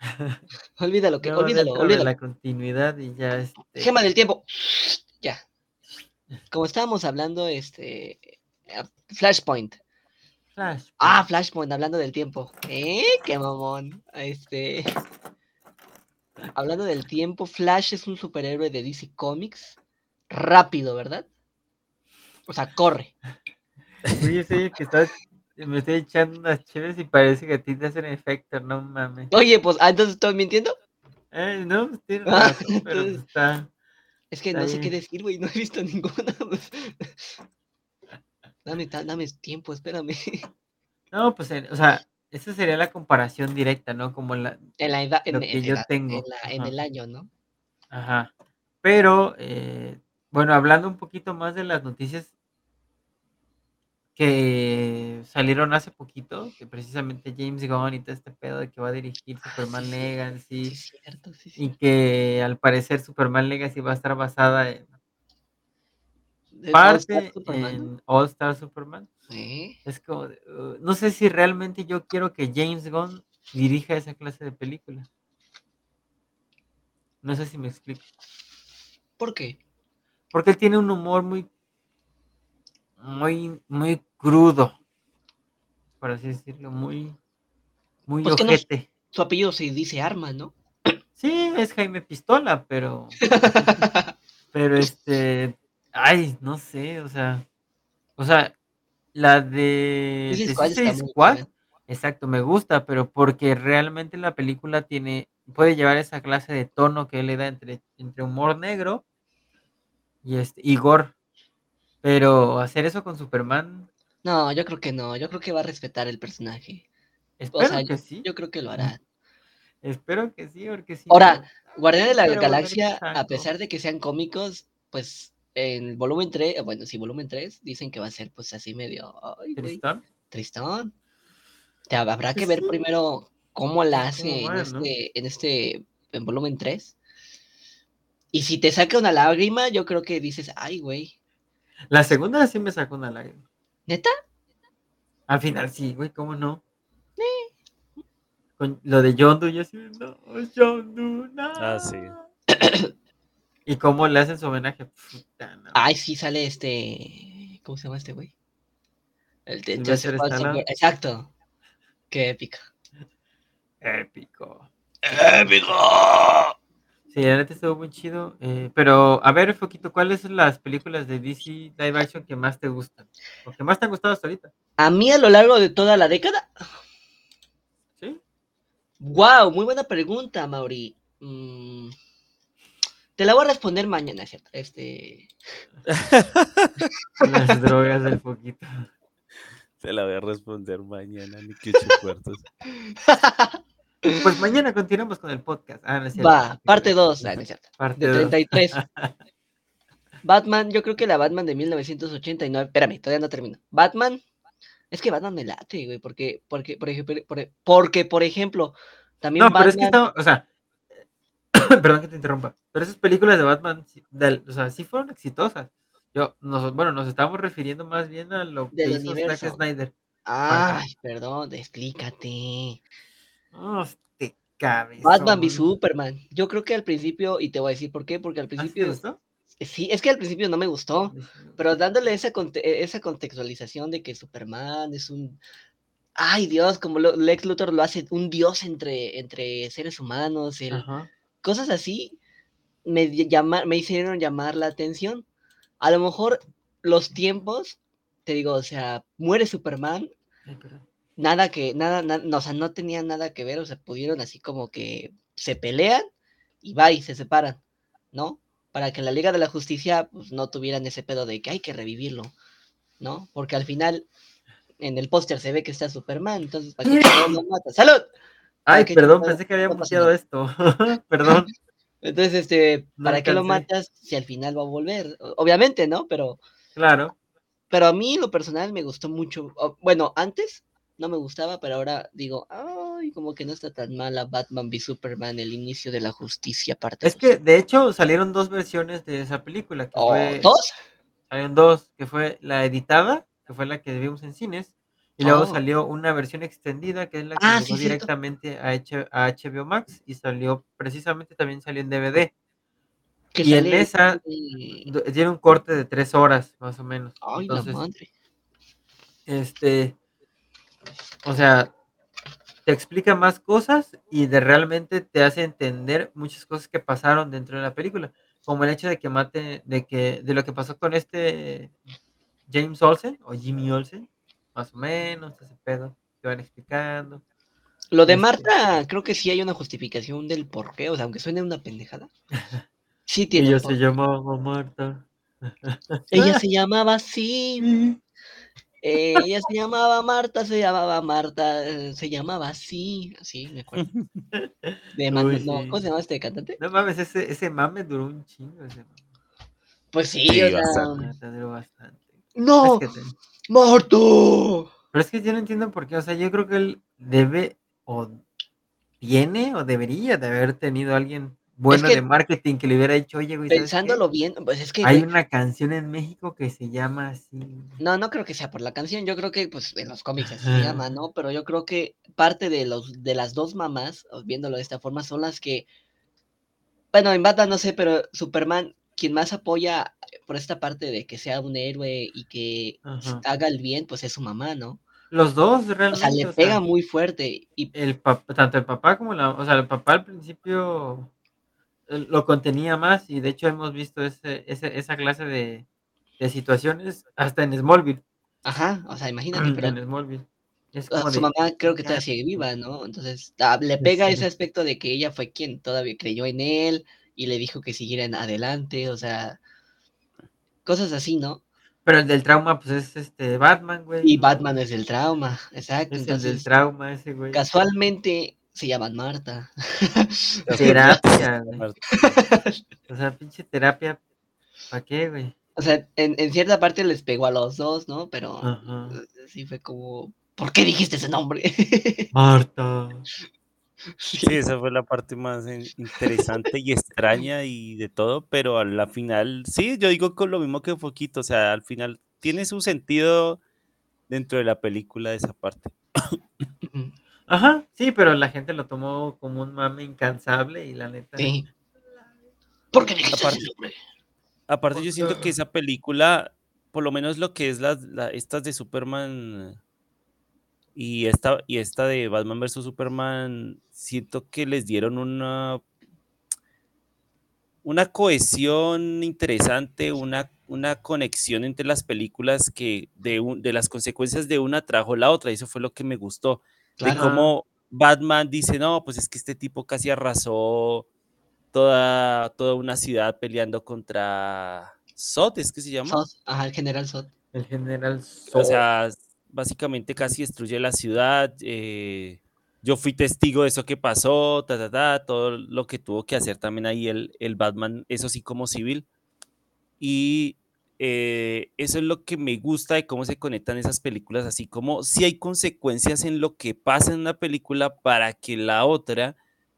Olvídalo, que, No olvídalo, olvídalo. la continuidad y ya este. Gema del tiempo. Ya. Como estábamos hablando, este. eh, Flashpoint. Flash. Ah, Flashpoint, hablando del tiempo. ¿Eh? Qué mamón. Este. Hablando del tiempo, Flash es un superhéroe de DC Comics. Rápido, ¿verdad? O sea, corre. Sí, yo sé que estás, me estoy echando unas chéves y parece que a ti te hacen efecto, no mames. Oye, pues, ah, entonces estoy mintiendo. Eh, no, pues tienes Ah, razón, pero pues entonces- está. Es que Está no sé qué decir, güey. No he visto ninguna. pues. Dame, dame tiempo, espérame. No, pues, o sea, esa sería la comparación directa, ¿no? Como la. En la edad, en, Lo en que yo tengo, en, la- en ajá. el año, ¿no? Ajá. Pero, eh, bueno, hablando un poquito más de las noticias que salieron hace poquito, que precisamente James Gunn y todo este pedo de que va a dirigir Ah, Superman sí, sí. Legacy Sí, es cierto, sí, sí. y que al parecer Superman Legacy va a estar basada en ¿De All Star parte Superman, no? en All Star Superman. Es como, uh, no sé si realmente yo quiero que James Gunn dirija esa clase de película. No sé si me explico. ¿Por qué? Porque él tiene un humor muy, muy, muy crudo. por así decirlo, muy, muy Pues que no- ojete. Su apellido se dice Arma, ¿no? Sí, es Jaime Pistola, pero, pero este, ay, no sé, o sea, o sea, la de Squad exacto, me gusta, pero porque realmente la película tiene, puede llevar esa clase de tono que le da entre, entre humor negro y este, y gore. Pero hacer eso con Superman, No, yo creo que no. Yo creo que va a respetar el personaje. espero sea, que sí, Yo creo que lo hará. espero que sí, porque sí. Ahora, Guardián de la Galaxia, a pesar de que sean cómicos, pues en volumen 3, bueno, sí, volumen 3, dicen que va a ser pues así medio, ay, Tristón. tristón. Te habrá que ver sí. primero cómo la hace en este, en este, en volumen 3. Y si te saca una lágrima, yo creo que dices, ay, güey, La segunda sí me sacó una lágrima. ¿neta? Al final sí, güey, ¿cómo no? Con lo de John Doe, yo así, no, John Doe, no. Ah, sí. ¿Y cómo le hacen su homenaje? Puta, no. Ay, sí sale este, ¿cómo se llama este güey? El de Joseph. Exacto. Qué épica. Épico. ¡Épico! Sí, la neta estuvo muy chido. eh, pero, a ver, Foquito, ¿cuáles son las películas de DC live action que más te gustan? O que más te han gustado hasta ahorita? A mí a lo largo de toda la década, ¿Sí? wow, muy buena pregunta, Mauri. Mm, te la voy a responder mañana, ¿cierto? Este, Las drogas del Foquito. Te la voy a responder mañana, ni que. Pues mañana continuamos con el podcast. Ah, no es cierto. va, parte 2, no, no es cierto. Parte De dos. 33. Batman, yo creo que la Batman de 1989. Espérame, todavía no termino. Batman. Es que Batman me late, güey. Porque, porque, por ejemplo, por- porque, por ejemplo, también No, pero es que Batman. está, o sea, perdón que te interrumpa, pero esas películas de Batman, o sea, sí fueron exitosas. Yo, nos, bueno, nos estamos refiriendo más bien a lo que hizo Zack. Snyder. Ay, perdón, explícate. Este cabezón. Batman v Superman. Yo creo que al principio, y te voy a decir por qué, porque al ¿Ah, sí te principio. gustó? Sí, es que al principio no me gustó. Pero dándole esa, conte- e, esa contextualización de que Superman es un. Ay, Dios, como lo- Lex Luthor lo hace, un dios entre, entre seres humanos, el- cosas así, me, llama- me hicieron llamar la atención. A lo mejor los tiempos, te digo, o sea, muere Superman, Ay. Nada que, nada, na- no, o sea, no tenía nada que ver, o sea, pudieron así como que se pelean y va y se separan, ¿no? Para que la Liga de la Justicia pues, no tuvieran ese pedo de que hay que revivirlo, ¿no? Porque al final en el póster se ve que está Superman, entonces ¿para qué chingados lo mata? ¡Salud! Ay, perdón, pensé que había No nada. esto. perdón. Entonces, este, No ¿para qué lo matas si al final va a volver? Obviamente, ¿no? Pero, Claro. pero a mí, lo personal, me gustó mucho. Bueno, antes no me gustaba, pero ahora digo, ay, como que no está tan mala Batman v Superman, el inicio de la justicia, parte Es dos". que, de hecho, salieron dos versiones de esa película. Que Oh, fue, ¿Dos? Salieron dos, que fue la editada, que fue la que vimos en cines, y luego Oh. salió una versión extendida, que es la que Ah, llegó sí, directamente a, H- a HBO Max, y salió, precisamente también salió en DVD. Que y en esa- Tiene un corte de tres horas, más o menos. Ay, Entonces, la madre. este, o sea, te explica más cosas y de realmente te hace entender muchas cosas que pasaron dentro de la película, como el hecho de que mate, de que, de lo que pasó con este James Olsen o Jimmy Olsen, más o menos, ese pedo, que van explicando. Lo de este- Marta, creo que sí hay una justificación del por qué, o sea, aunque suene una pendejada. Sí tiene. Ella se llamaba Marta. Ella se llamaba así. Eh, ella se llamaba Marta, se llamaba Marta, eh, se llamaba así, así, me acuerdo. De Uy, no, sí. ¿Cómo se llama este cantante? No mames, ese, ese mame duró un chingo. Ese mame. Pues sí, Sí, o bastante. Neta, duró bastante. ¡No! Es que te- ¡Marta! Pero es que yo no entiendo por qué, o sea, yo creo que él debe o tiene o debería de haber tenido alguien bueno que- de marketing que le hubiera dicho, oye. Pensándolo bien, pues es que, Hay güey, una canción en México que se llama así. no, no creo que sea por la canción, yo creo que, pues, en los cómics así se llama, ¿no? Pero yo creo que parte de los, de las dos mamás, o viéndolo de esta forma, son las que, bueno, en Batman no sé, pero Superman, quien más apoya por esta parte de que sea un héroe y que Ajá. haga el bien, pues es su mamá, ¿no? Los dos O realmente. sea, le o pega sea, muy fuerte. Y el tanto el papá como la, o sea, el papá al principio lo contenía más y de hecho hemos visto ese, ese- esa clase de, de situaciones hasta en Smallville. Ajá, o sea, imagínate, pero en Smallville. Es ah, como su de, mamá creo que todavía sigue viva, ¿no? Entonces ah, le pega sí. ese aspecto de que ella fue quien todavía creyó en él y le dijo que siguieran adelante, o sea, cosas así, ¿no? Pero el del trauma, pues es este Batman, güey. Y ¿no? Batman es el trauma, exacto. Es el del trauma ese, güey. casualmente se llaman Marta. Terapia, güey. O sea, pinche terapia. ¿Para qué, güey? O sea, en, en cierta parte les pegó a los dos, ¿no? Pero Ajá. sí fue como, ¿por qué dijiste ese nombre? Marta. Sí, esa fue la parte más interesante y extraña y de todo, pero a la final, sí, yo digo con lo mismo que Foquito, o sea, al final tiene su sentido dentro de la película esa parte. Ajá, sí, pero la gente lo tomó como un mame incansable y la neta. Sí. ¿Por qué dijiste Aparte- ese nombre? Aparte, yo siento que esa película, por lo menos lo que es las, la- estas de Superman y esta, y esta de Batman vs. Superman, siento que les dieron una, una cohesión interesante, una, una conexión entre las películas que de, un- de las consecuencias de una trajo la otra, y eso fue lo que me gustó. De Claro. cómo Batman dice, no, pues es que este tipo casi arrasó toda, toda una ciudad peleando contra Zod, ¿es que se llama? Zod, ajá, el general Zod. El general O Zod. sea, básicamente casi destruye la ciudad. eh, yo fui testigo de eso que pasó, ta, ta, ta, todo lo que tuvo que hacer también ahí el, el Batman, eso sí como civil. Y eh, eso es lo que me gusta de cómo se conectan esas películas, así como si hay consecuencias en lo que pasa en una película para que la otra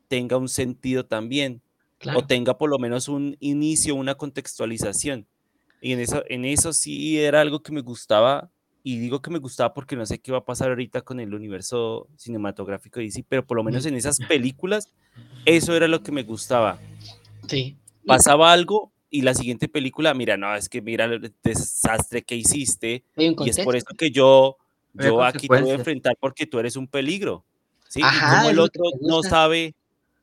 tenga un sentido también Claro. o tenga por lo menos un inicio, una contextualización. Y en eso, en eso sí era algo que me gustaba, y digo que me gustaba porque no sé qué va a pasar ahorita con el universo cinematográfico de DC, pero por lo menos en esas películas, eso era lo que me gustaba. Sí. Pasaba algo y la siguiente película, mira, no, es que mira el desastre que hiciste, y es por eso que yo, yo aquí te voy a enfrentar porque tú eres un peligro. ¿sí? Y Ajá, como es el que otro no sabe,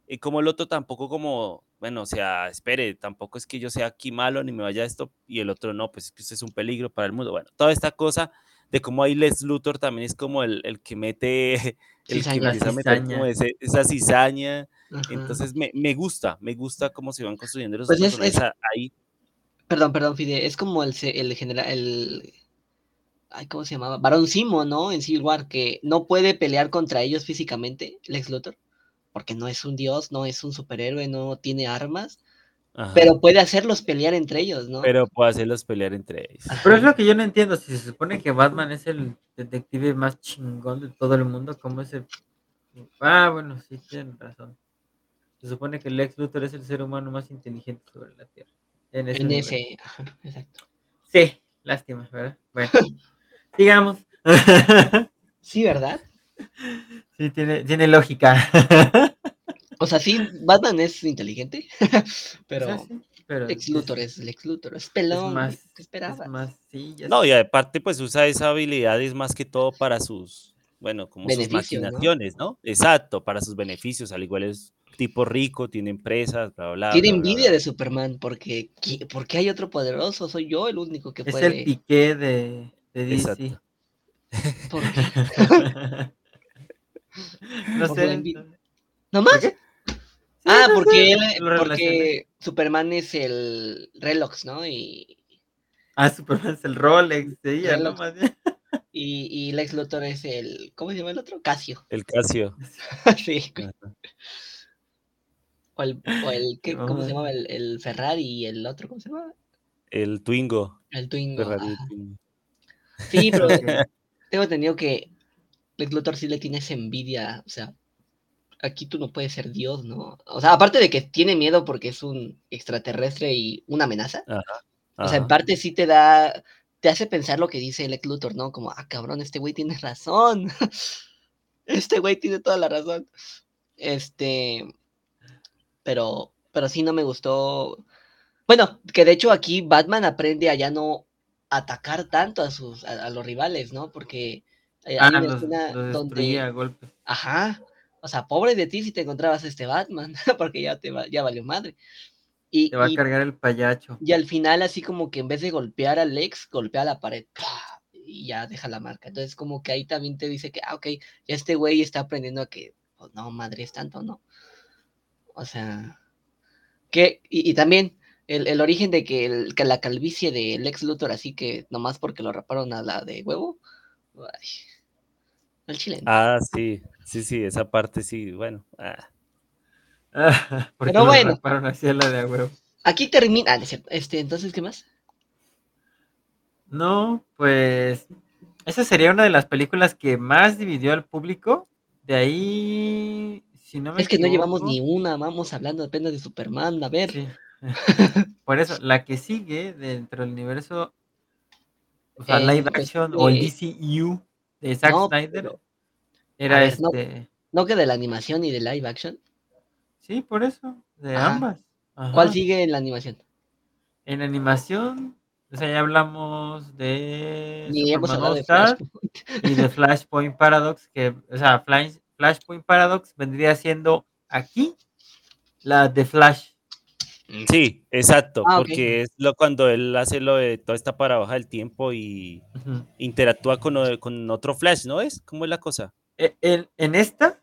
y como el otro tampoco como, bueno, o sea, espere, tampoco es que yo sea aquí malo ni me vaya esto, y el otro no, pues es que usted es un peligro para el mundo. Bueno, toda esta cosa de cómo ahí Les Luthor también es como el, el que mete, el que Cizaña. empieza a meter como ese- esa cizaña. Ajá. Entonces me, me gusta, me gusta cómo se van construyendo los Pues es- es- ahí. Perdón, perdón, Fide. Es como el, el general, el... Ay, ¿cómo se llamaba? Barón Simo, ¿no? En Civil War, que no puede pelear contra ellos físicamente, Lex Luthor, porque no es un dios, no es un superhéroe, no tiene armas, Ajá. pero puede hacerlos pelear entre ellos, ¿no? pero puede hacerlos pelear entre ellos. Pero es lo que yo no entiendo. Si se supone que Batman es el detective más chingón de todo el mundo, ¿cómo es el. Ah, bueno, sí, tienen razón. Se supone que Lex Luthor es el ser humano más inteligente sobre la Tierra. En ese. en ese, ajá, exacto. Sí, lástima, ¿verdad? Bueno, sigamos. Sí, ¿verdad? sí, tiene, tiene lógica. O sea, sí, Batman es inteligente, pero O sea, sí, pero Lex Luthor es Lex Luthor, es pelón, más- ¿qué es esperabas? más, sí, ya No, y aparte pues usa esa habilidad es más que todo para sus, bueno, como sus Beneficios, ¿no? maquinaciones, ¿no? Exacto, para sus beneficios, al igual es tipo rico, tiene empresas, bla, bla, Tiene bla, envidia bla. de Superman porque ¿qui- ¿por qué hay otro poderoso? Soy yo el único que Es puede. el piqué de, de DC. Exacto. ¿Por qué? no Por sé. ¿No más? Ah, no porque, sé, él, porque Superman es el Relox, ¿no? Y, Ah, Superman es el Rolex de ella, ¿no? Rolex. Más bien. Y, y Lex Luthor es el. ¿Cómo se llama el otro? Casio. El Casio. sí. Ajá. O el, o el ¿qué- ¿cómo se llamaba? El, el Ferrari y el otro, ¿cómo se llama? El Twingo. El Twingo. Ferrari ajá. Twingo. Sí, pero tengo entendido que Lex Luthor sí le tiene esa envidia, o sea, aquí tú no puedes ser Dios, ¿no? O sea, aparte de que tiene miedo porque es un extraterrestre y una amenaza, Ajá. o sea, en parte sí te da, te hace pensar lo que dice Lex Luthor, ¿no? Como, ah, cabrón, este güey tiene razón, este güey tiene toda la razón, este, pero, pero sí no me gustó, bueno, que de hecho aquí Batman aprende a ya no atacar tanto a sus, a, a los rivales, ¿no? Porque Hay Ah, una los, escena los donde, a golpes. ajá, o sea, pobre de ti si te encontrabas este Batman, porque ya te va- ya valió madre. Y, Te va a cargar el payacho. y al final así como que en vez de golpear a Lex, golpea la pared. ¡pah! Y ya deja la marca. Entonces como que ahí también te dice que, ah, ok, ya este güey está aprendiendo a que, pues, no, madre es tanto, ¿no? O sea, que, y, y también el, el origen de que, el- que la calvicie de Lex Luthor, así que nomás porque lo raparon a la de huevo, ay, el chileno. Ah, sí, sí, sí, esa parte sí, bueno. ah. Pero bueno. de. Aquí termina, ah, este, entonces, ¿qué más? No, pues esa sería una de las películas que más dividió al público. De ahí, si no me Es que no llevamos ni una, vamos hablando apenas de Superman, a ver. sí. Por eso, la que sigue dentro del universo, o sea, Eh, live pues, action o el eh, DCU de Zack no, Snyder, era ver, no. este. No que de la animación y de live action. Sí, por eso, de Ajá. ambas. ¿Cuál sigue en la animación? En animación, o sea, ya hablamos de Ni hemos hablado de Flashpoint. y de Flashpoint Paradox, que, o sea, Flash- Flashpoint Paradox vendría siendo aquí la de Flash. Sí, exacto, Ah, porque es lo cuando él hace lo de toda esta paradoja del tiempo y interactúa con, con otro Flash, ¿no es? ¿Cómo es la cosa? En, en esta,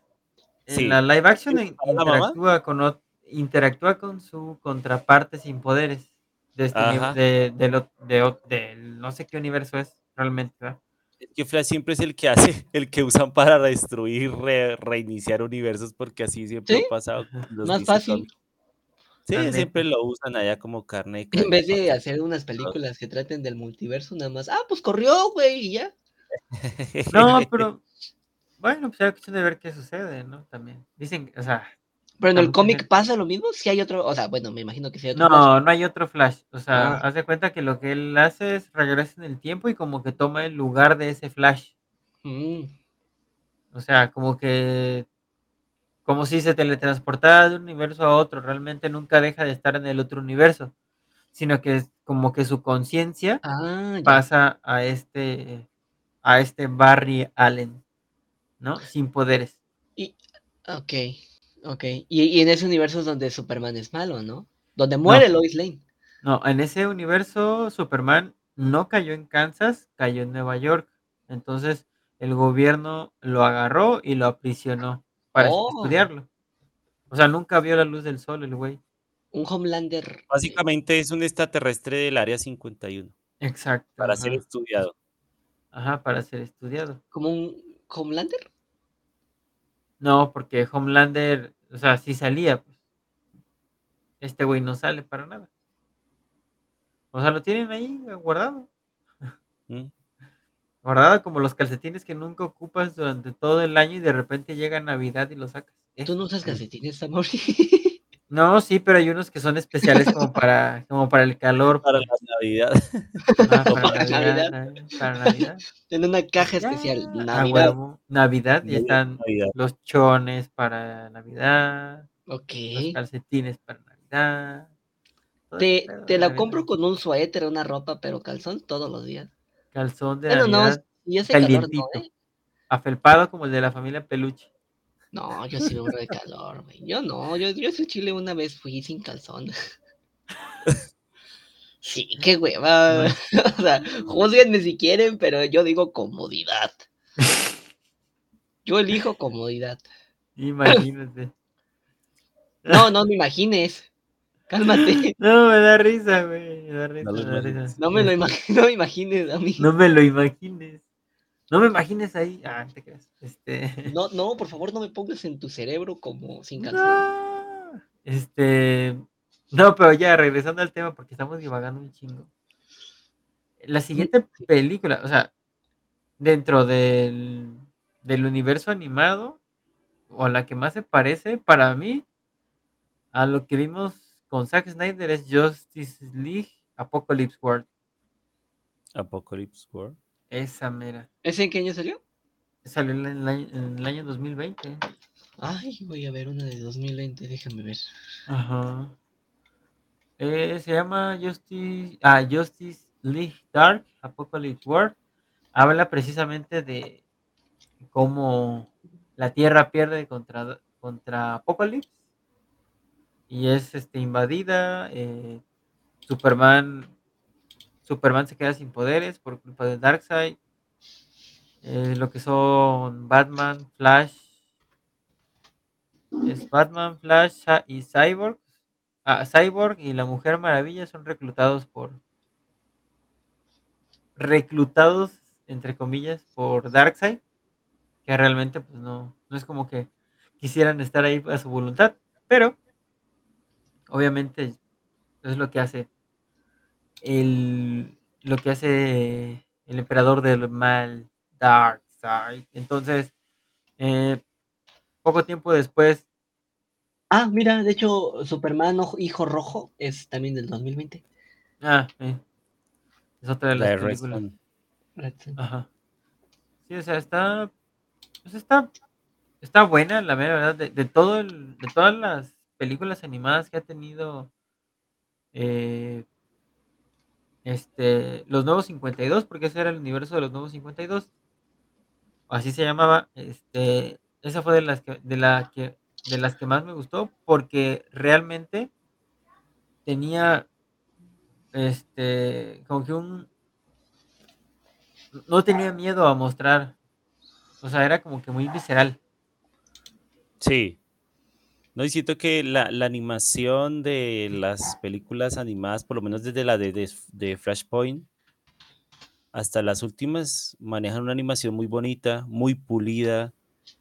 en la live action, ¿Sí? in- ¿Para la mamá? interactúa con, interactúa con su contraparte sin poderes. De este de, no sé qué universo es realmente, ¿verdad? Es que Flash siempre es el que hace, el que usan para destruir, re- reiniciar universos, porque así siempre ¿Sí? ha pasado. Más fácil. Sí, siempre lo usan allá como carne. de En vez de papá. hacer unas películas que traten del multiverso, nada más. Ah, pues corrió, güey, y ya. No, pero bueno, pues era cuestión de ver qué sucede, ¿no? También. Dicen, o sea, Pero en el cómic pasa lo mismo. Si hay otro, o sea, bueno, me imagino que si hay otro. Flash. No, no hay otro Flash. O sea, Ah. haz de cuenta que lo que él hace es regresa en el tiempo y como que toma el lugar de ese Flash. Mm, O sea, como que como si se teletransportara de un universo a otro, realmente nunca deja de estar en el otro universo, sino que es como que su conciencia Ah, pasa a este a este Barry Allen, ¿no? Sin poderes. Y, ok, ok. Y, y en ese universo es donde Superman es malo, ¿no? Donde muere Lois Lane. No, en ese universo Superman no cayó en Kansas, cayó en Nueva York. Entonces el gobierno lo agarró y lo aprisionó para Oh. estudiarlo. O sea, nunca vio la luz del sol el güey. Un Homelander. Básicamente es un extraterrestre del área 51 Exacto. para ajá. ser estudiado. Ajá, para ser estudiado. ¿Como un Homelander? No, porque Homelander, o sea, sí salía, pues. Este güey no sale para nada. O sea, lo tienen ahí guardado. ¿Mm? Guardado como los calcetines que nunca ocupas durante todo el año y de repente llega Navidad y lo sacas. ¿Tú no usas es. calcetines, amor? No, sí, pero hay unos que son especiales como para, como para el calor. Para la Navidad. O para para Navidad. Navidad. Para Navidad. en una caja Ya, especial. Navidad. huevo. Navidad y Muy bien, están Navidad. los chones para Navidad, Ok. los calcetines para Navidad. Te, te la Navidad. compro con un suéter, una ropa, pero calzón todos los días. calzón de Bueno, no, Navidad y ese calor no, ¿eh? afelpado como el de la familia Peluche. No, yo sí me muero de calor, güey. Yo no, yo, yo en Chile una vez fui sin calzón. Sí, qué hueva. Bueno. O sea, juzguenme si quieren, pero yo digo comodidad. Yo elijo comodidad. Imagínate. No, no me imagines. Cálmate. No, me da risa, güey. Me da risa, No me da risa. imagines. No me lo imagino, no me imagines a mí. No me lo imagines. No me imagines ahí. Ah, no te creas. Este. No, no, por favor, no me pongas en tu cerebro como sin calzón. No. Este. No, pero ya regresando al tema porque estamos divagando un chingo. La siguiente película, o sea, dentro del, del universo animado, o la que más se parece para mí a lo que vimos con Zack Snyder es Justice League Apocalypse World. Apocalypse War. Esa mera. ¿Ese en qué año salió? Salió en el año, en el año 2020. Ay, voy a ver una de 2020, déjame ver. Ajá. Eh, se llama Justice, ah, Justice League Dark Apocalypse World. Habla precisamente de, cómo la Tierra pierde contra, contra Apocalypse y es este, invadida. eh, Superman, Superman se queda sin poderes por culpa de Darkseid. eh, lo que son Batman, Flash, es Batman, Flash y Cyborg. ah, Cyborg y la Mujer Maravilla son reclutados por reclutados entre comillas por Darkseid, que realmente pues no, no es como que quisieran estar ahí a su voluntad, pero obviamente es lo que hace el lo que hace el emperador del mal Darkseid. Entonces, eh, poco tiempo después, Ah, mira, de hecho, Superman Ojo- Hijo Rojo es también del 2020. ah, eh, es otra de La las de películas. Ajá. Sí, o sea, está, pues está, está buena, la mera verdad, de, de todo el, de todas las películas animadas que ha tenido, eh, este, los nuevos 52, porque ese era el universo de los nuevos 52, así se llamaba, este, esa fue de las que, de la que, de las que más me gustó, porque realmente tenía, este, como que un, no tenía miedo a mostrar, o sea, era como que muy visceral. Sí. No, y siento que la, la animación de las películas animadas, por lo menos desde la de, de, de Flashpoint hasta las últimas, manejan una animación muy bonita, muy pulida,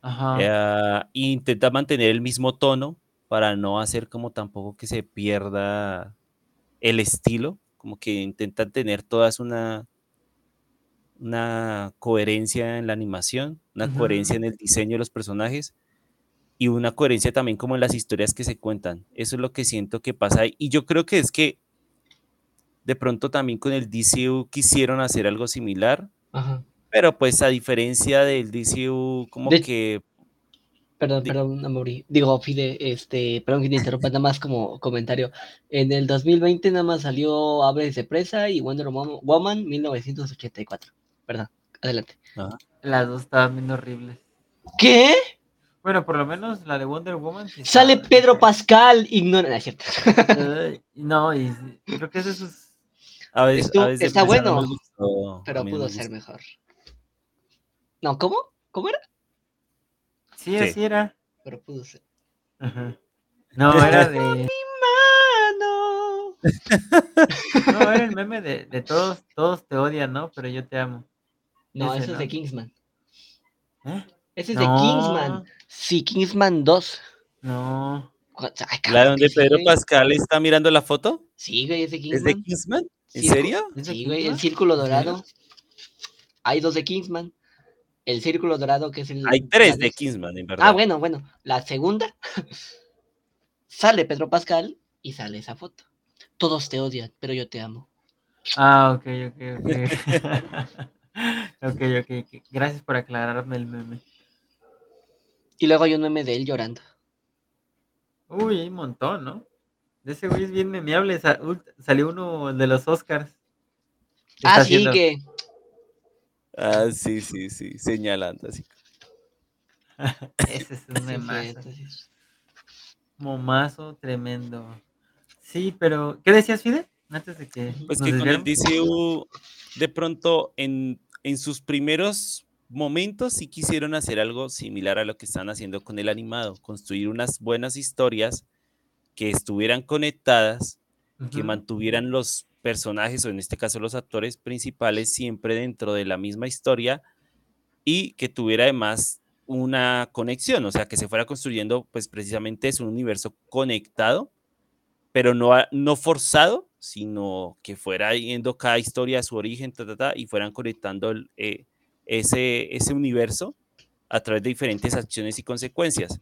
Ajá. eh, e intenta mantener el mismo tono para no hacer como tampoco que se pierda el estilo, como que intentan tener todas una, una coherencia en la animación, una coherencia en el diseño de los personajes y una coherencia también como en las historias que se cuentan. Eso es lo que siento que pasa ahí. Y yo creo que es que de pronto también con el DCU quisieron hacer algo similar, Ajá. pero pues a diferencia del DCU como De- que... Perdón, Di- perdón, Amaury. Digo, Fide, este, perdón que te interrumpa, nada más como comentario. En el 2020 nada más salió Aves de Presa y Wonder Woman, Woman 1984. Perdón, adelante. Ajá. Las dos estaban bien horribles. ¿Qué? Bueno, por lo menos la de Wonder Woman. sí Sale Pedro Pascal, ignora, no, es cierto. No, y creo que eso es. A veces, Estuvo- a veces está bueno, gustó, Pero pudo ser mejor. No, ¿cómo? ¿Cómo era? Sí, Sí. así era. Pero pudo ser. Ajá. No, era de. Mano. No, era el meme de, de todos, todos te odian, ¿no? Pero yo te amo. No, Ese, eso es ¿no? de Kingsman. ¿Eh? Ese es de Kingsman. Sí, Kingsman 2. No. Ay, ¿La donde Pedro güey. Pascal está mirando la foto? Sí, güey, es de ¿Es de Kingsman. Kingsman? ¿En serio? ¿Es de Sí, güey, el Kingsman? círculo dorado. Hay dos de Kingsman. El círculo dorado, que es el. Hay tres de Kingsman, en verdad. Ah, bueno, bueno. La segunda sale Pedro Pascal y sale esa foto. Todos te odian, pero yo te amo. Ah, ok, ok, ok. ok, ok. ok. Gracias por aclararme el meme. Y luego hay un meme de él llorando. Uy, hay un montón, ¿no? De ese güey es bien memeable. sa- salió uno de los Oscars. Ah, sí, haciendo- que. Ah, sí, sí, sí, señalando así. Ese es un memazo. Momazo tremendo. Sí, pero. ¿Qué decías, Fide? Antes de que. Pues nos que con el. DCU, de pronto, en, en sus primeros momentos sí quisieron hacer algo similar a lo que están haciendo con el animado, construir unas buenas historias que estuvieran conectadas, que mantuvieran los personajes, o en este caso los actores principales, siempre dentro de la misma historia y que tuviera además una conexión, o sea, que se fuera construyendo, pues precisamente es un universo conectado, pero no, no forzado, sino que fuera yendo cada historia a su origen, ta, ta, ta, y fueran conectando el, eh, ese, ese universo a través de diferentes acciones y consecuencias.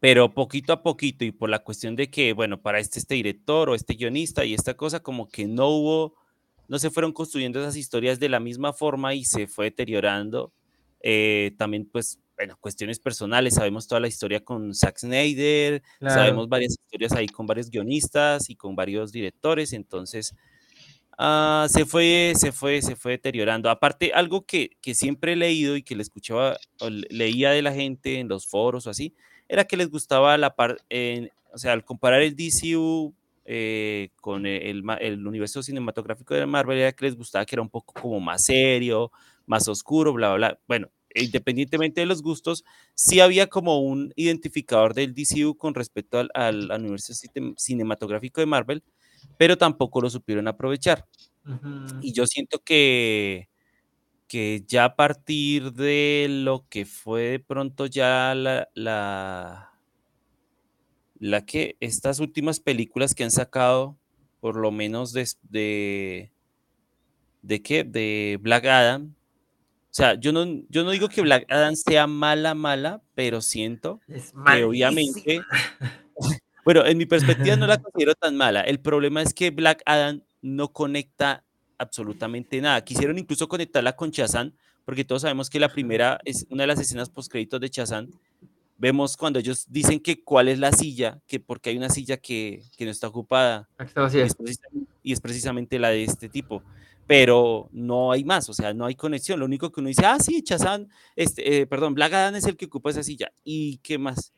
Pero poquito a poquito y por la cuestión de que, bueno, para este, este director o este guionista y esta cosa, como que no hubo, no se fueron construyendo esas historias de la misma forma y se fue deteriorando. Eh, también, pues, bueno, cuestiones personales, sabemos toda la historia con Zack Snyder, Claro. sabemos varias historias ahí con varios guionistas y con varios directores, entonces Ah, se fue, se fue, se fue deteriorando. Aparte, algo que, que siempre he leído y que le escuchaba leía de la gente en los foros o así, era que les gustaba la parte, o sea, al comparar el DCU eh, con el, universo cinematográfico de Marvel, era que les gustaba que era un poco como más serio, más oscuro, bla, bla, bla. Bueno, e independientemente de los gustos, sí había como un identificador del DCU con respecto al, universo cine- cinematográfico de Marvel, pero tampoco lo supieron aprovechar. Y yo siento que, que ya a partir de lo que fue de pronto ya la, la, la que estas últimas películas que han sacado, por lo menos des- de, de, qué, de Black Adam. O sea, yo no, yo no digo que Black Adam sea mala, mala, pero siento Es que obviamente Bueno, en mi perspectiva no la considero tan mala. El problema es que Black Adam no conecta absolutamente nada. Quisieron incluso conectarla con Shazam, porque todos sabemos que la primera es una de las escenas post créditos de Shazam. Vemos cuando ellos dicen que cuál es la silla, que porque hay una silla que, que no está ocupada Aquí está y es, y es precisamente la de este tipo. Pero no hay más, o sea, no hay conexión. Lo único que uno dice, ah, sí, Shazam, este, eh, perdón, Black Adam es el que ocupa esa silla. ¿Y qué más?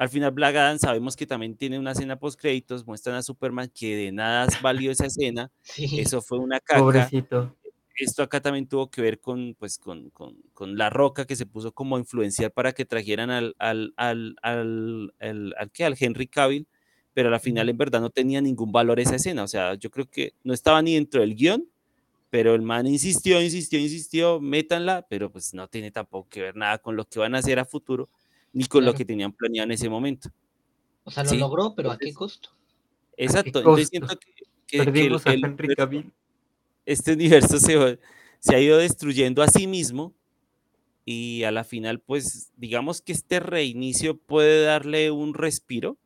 Al final, Black Adam sabemos que también tiene una escena post créditos, muestran a Superman que de nada valió esa escena, Sí. eso fue una caca. Pobrecito. Esto acá también tuvo que ver con, pues, con, con, con La Roca, que se puso como a influenciar para que trajeran al, al, al, al, al, al, ¿qué? al Henry Cavill, pero a la final en verdad no tenía ningún valor esa escena, o sea, yo creo que no estaba ni dentro del guion, pero el man insistió, insistió, insistió, métanla, pero pues no tiene tampoco que ver nada con lo que van a hacer a futuro, ni con lo Claro. que tenían planeado en ese momento. O sea, lo Sí, logró, pero ¿a qué costo? Exacto, costo? entonces siento que, que- que Perdimos el- a Henry Cavill. este universo se, va- se ha ido destruyendo a sí mismo y a la final, pues digamos que este reinicio puede darle un respiro,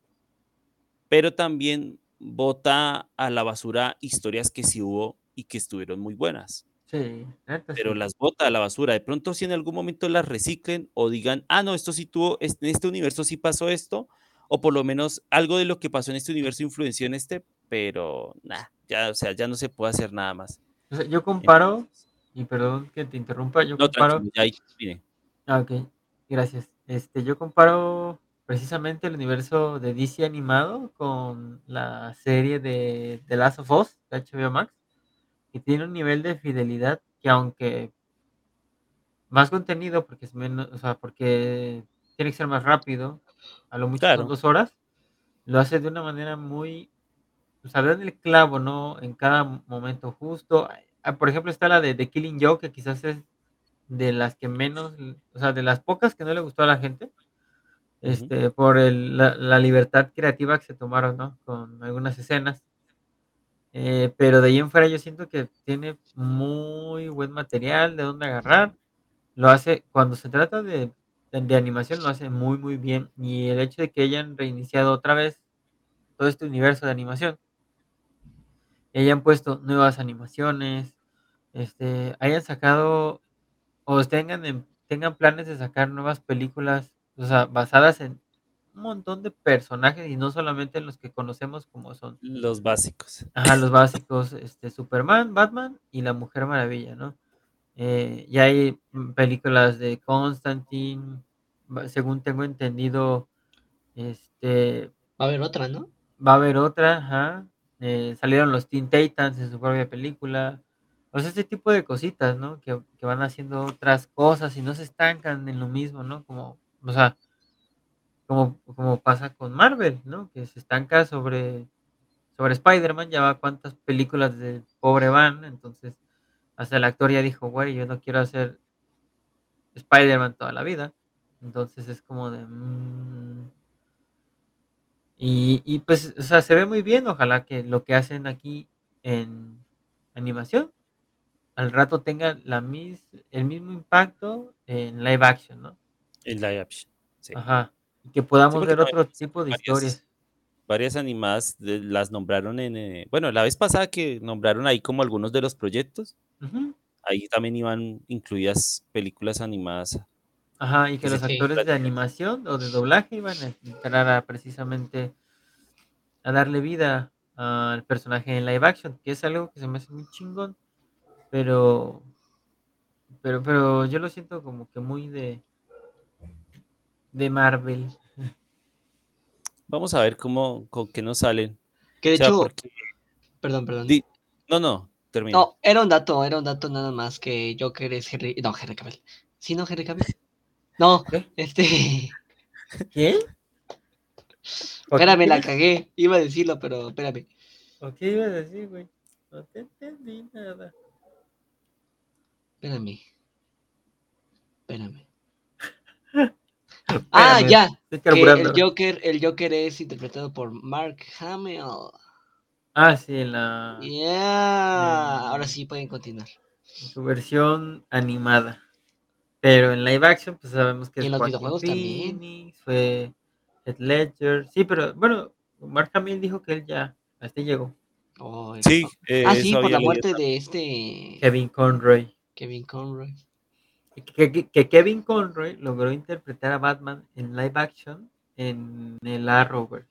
pero también bota a la basura historias que sí hubo y que estuvieron muy buenas, Sí, pero sí. las bota a la basura. De pronto si en algún momento las reciclen o digan, ah, no, esto sí tuvo, en este universo sí pasó esto, o por lo menos algo de lo que pasó en este universo influenció en este, pero nada, ya, o sea, ya no se puede hacer nada más. O sea, yo comparo, Entonces, y perdón que te interrumpa, yo no, comparo. ya ahí. Ah, ok, gracias. Este, yo comparo precisamente el universo de DC animado con la serie de The Last of Us de HBO Max, que tiene un nivel de fidelidad que aunque más contenido, porque es menos, o sea, porque tiene que ser más rápido, a lo mucho Claro. son dos horas, lo hace de una manera muy, o sea, dan el clavo, ¿no? En cada momento justo. Ah, Por ejemplo, está la de The Killing Joke, que quizás es de las que menos, o sea, de las pocas que no le gustó a la gente, este, por el- la, la libertad creativa que se tomaron, ¿no? Con algunas escenas. Eh, pero de ahí en fuera yo siento que tiene muy buen material de dónde agarrar. Lo hace, cuando se trata de, de- animación, lo hace muy, muy bien. Y el hecho de que hayan reiniciado otra vez todo este universo de animación, hayan puesto nuevas animaciones, este, hayan sacado o tengan, en- tengan planes de sacar nuevas películas, o sea, basadas en un montón de personajes y no solamente en los que conocemos como son. Los básicos. Ajá, los básicos, este, Superman, Batman y la Mujer Maravilla, ¿no? Eh, ya hay películas de Constantine, según tengo entendido, este, Va a haber otra, ¿no? va a haber otra, ajá. eh, salieron los Teen Titans en su propia película. O sea, este tipo de cositas, ¿no? Que, que van haciendo otras cosas y no se estancan en lo mismo, ¿no? Como, o sea, como, como pasa con Marvel, ¿no? Que se estanca sobre, sobre Spider-Man, ya va cuántas películas del pobre van, entonces hasta el actor ya dijo, güey, yo no quiero hacer Spider-Man toda la vida. Entonces es como de... mm, y, y pues, o sea, se ve muy bien, ojalá que lo que hacen aquí en animación al rato tenga la mis, el mismo impacto en live action, ¿no? En live action. Sí. Ajá. Y que podamos ver otro tipo de varias- historias. Varias animadas de- las nombraron en. eh, bueno, la vez pasada que nombraron ahí como algunos de los proyectos, ahí también iban incluidas películas animadas. Ajá, y que Que los actores de animación o de doblaje iban a entrar a precisamente a darle vida al personaje en live action, que es algo que se me hace muy chingón, pero pero pero yo lo siento como que muy de de Marvel. Vamos a ver cómo, con qué nos salen. Que de O sea, hecho, porque- perdón, perdón. di- No, no, termina. No, era un dato, era un dato nada más que Joker es Henry. No, Henry Cavill. ¿Sí, no, Henry Cavill? No, ¿Qué? este. ¿Quién? Espérame, la cagué. Iba a decirlo, pero espérame. ¿O qué ibas a decir, güey? No te entendí nada. Espérame. Espérame. Ah, Espérame, ya. Que el Joker, el Joker es interpretado por Mark Hamill. Ah, sí, en la Yeah. Ahora sí pueden continuar. su versión animada. Pero en live action, pues sabemos que Y es en los videojuegos también. Fue Heath Ledger. Sí, pero bueno, Mark Hamill dijo que él ya hasta llegó. Oh, Sí, eso. eh, Ah, sí, por la muerte de este Kevin Conroy. Kevin Conroy. Que, que- que Kevin Conroy logró interpretar a Batman en live action en el Arrowverse.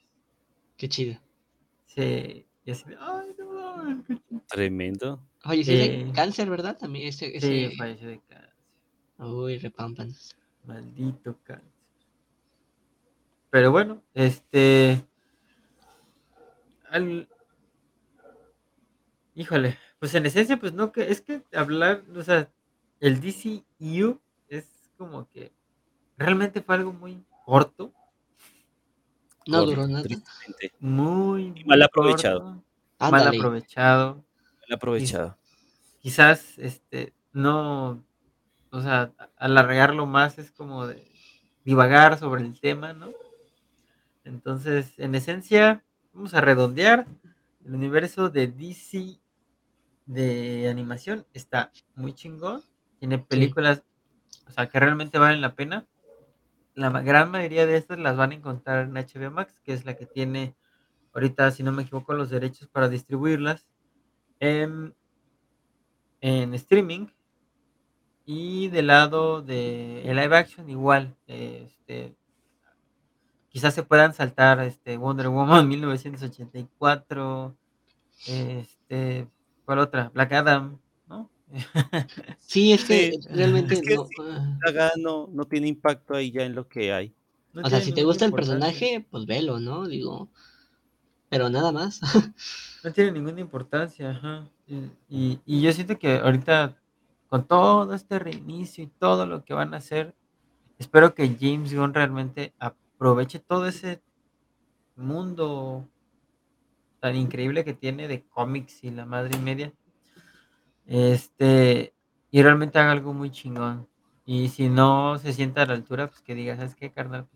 Qué chido. Sí, y así de, ay, no mames, qué chido". Tremendo. Oye, sí, de Eh, cáncer, ¿verdad? También ese, Sí, falleció de cáncer. Uy, repampan. Maldito cáncer. Pero bueno, este. al- Híjole, pues en esencia, pues no que. Es que hablar, o sea, el DCU es como que realmente fue algo muy corto, No duró nada. tristemente. muy, Y mal muy aprovechado. corto, mal aprovechado. Mal aprovechado. Quizás, este, no, o sea, alargarlo más es como de divagar sobre el tema, ¿no? Entonces, en esencia, vamos a redondear. El universo de DC de animación está muy chingón. Tiene películas, o sea, que realmente valen la pena. La gran mayoría de estas las van a encontrar en HBO Max, que es la que tiene ahorita, si no me equivoco, los derechos para distribuirlas en, en streaming. Y del lado de el live action, igual. Este, quizás se puedan saltar este Wonder Woman 1984. Este, ¿cuál otra? Black Adam. Sí, es que Sí, realmente es que no. no, no tiene impacto ahí ya en lo que hay. No O sea, si te gusta el personaje, pues velo, ¿no? Digo. Pero nada más. No tiene ninguna importancia, ajá. Y, y- y yo siento que ahorita, con todo este reinicio y todo lo que van a hacer, espero que James Gunn realmente aproveche todo ese mundo tan increíble que tiene de cómics y la madre y media. Este, y realmente haga algo muy chingón. Y si no se sienta a la altura, pues que diga, ¿sabes qué, carnal?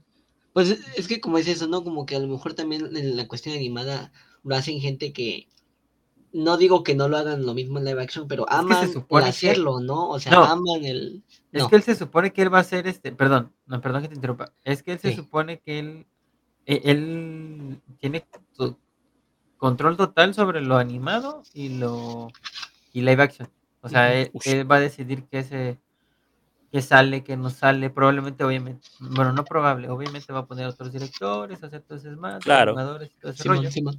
Pues es- es que como es eso, ¿no? Como que a lo mejor también en la cuestión animada lo hacen gente que. No digo que no lo hagan lo mismo en live action, pero aman el supone que- hacerlo, ¿no? O sea, No. aman el. Es que él se supone que él va a ser este, perdón, no, perdón que te interrumpa. Es que él se Sí. supone que él, e- él tiene control total sobre lo animado y lo y live action. O sea, él, va a decidir qué se qué sale, qué no sale, probablemente, obviamente, bueno, no probable, obviamente va a poner otros directores, hacer ese más, Claro. animadores y todo ese Simón, rollo. Simón.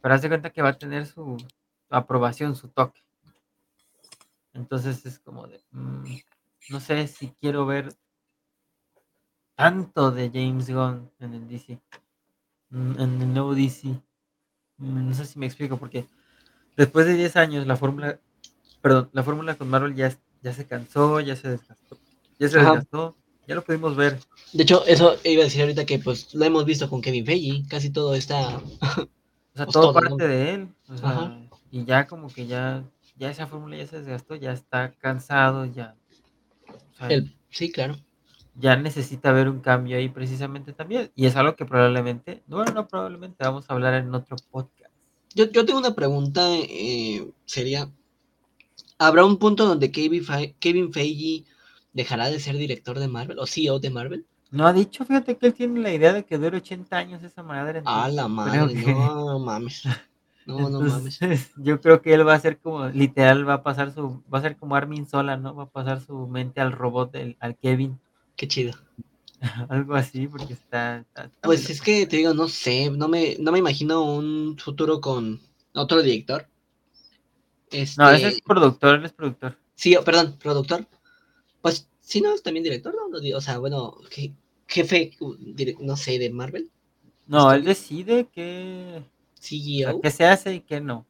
Pero haz de cuenta que va a tener su, su aprobación, su toque. Entonces es como de, mm, no sé si quiero ver tanto de James Gunn en el DC, mm, en el nuevo DC. Mm, No sé si me explico, porque después de 10 años la fórmula, perdón, la fórmula con Marvel ya, se cansó, ya se desgastó, ya se Ajá. desgastó, ya lo pudimos ver. De hecho, eso iba a decir ahorita que pues lo hemos visto con Kevin Feige. Casi todo está. O sea, Pues todo todo, ¿no? parte de él. o sea, Ajá. y ya como que ya, ya esa fórmula ya se desgastó, ya está cansado, ya. o sea, El... Sí, claro. ya necesita ver un cambio ahí precisamente también. Y es algo que probablemente, bueno, no probablemente vamos a hablar en otro podcast. Yo, yo tengo una pregunta. eh, sería: ¿habrá un punto donde Kevin, Fe- Kevin Feige dejará de ser director de Marvel o CEO de Marvel? No ha dicho, fíjate que él tiene la idea de que dure 80 años esa madre. A entonces la madre, que- no mames. No, no mames. Yo creo que él va a ser como, literal, va a pasar su, va a ser como Armin Sola, ¿no? Va a pasar su mente al robot, del- al Kevin. Qué chido. Algo así, porque está. está- está Pues muy es que te digo, no sé, no me, no me imagino un futuro con otro director. Este, No, ese es productor, él es productor. Sí, oh, perdón, productor. Pues sí, no, es también director, ¿no? O sea, bueno, je- jefe, uh, no sé, de Marvel, No, él Estoy- decide sea, CEO. qué se hace y qué no.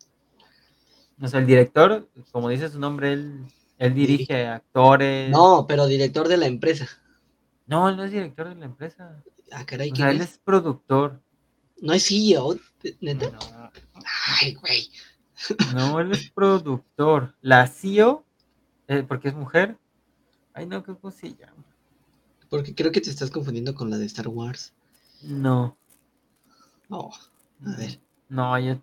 O sea, el director, como dice su nombre, él, él dirige actores. No, pero director de la empresa. No, él no es director de la empresa. Ah, caray, O ¿quién sea, él es? es productor. No es CEO, neta. No, Ay, güey. no, él es productor. La CEO, eh, porque es mujer. Ay, no, ¿cómo se llama? Porque creo que te estás confundiendo con la de Star Wars. No. No, a ver. No, yo.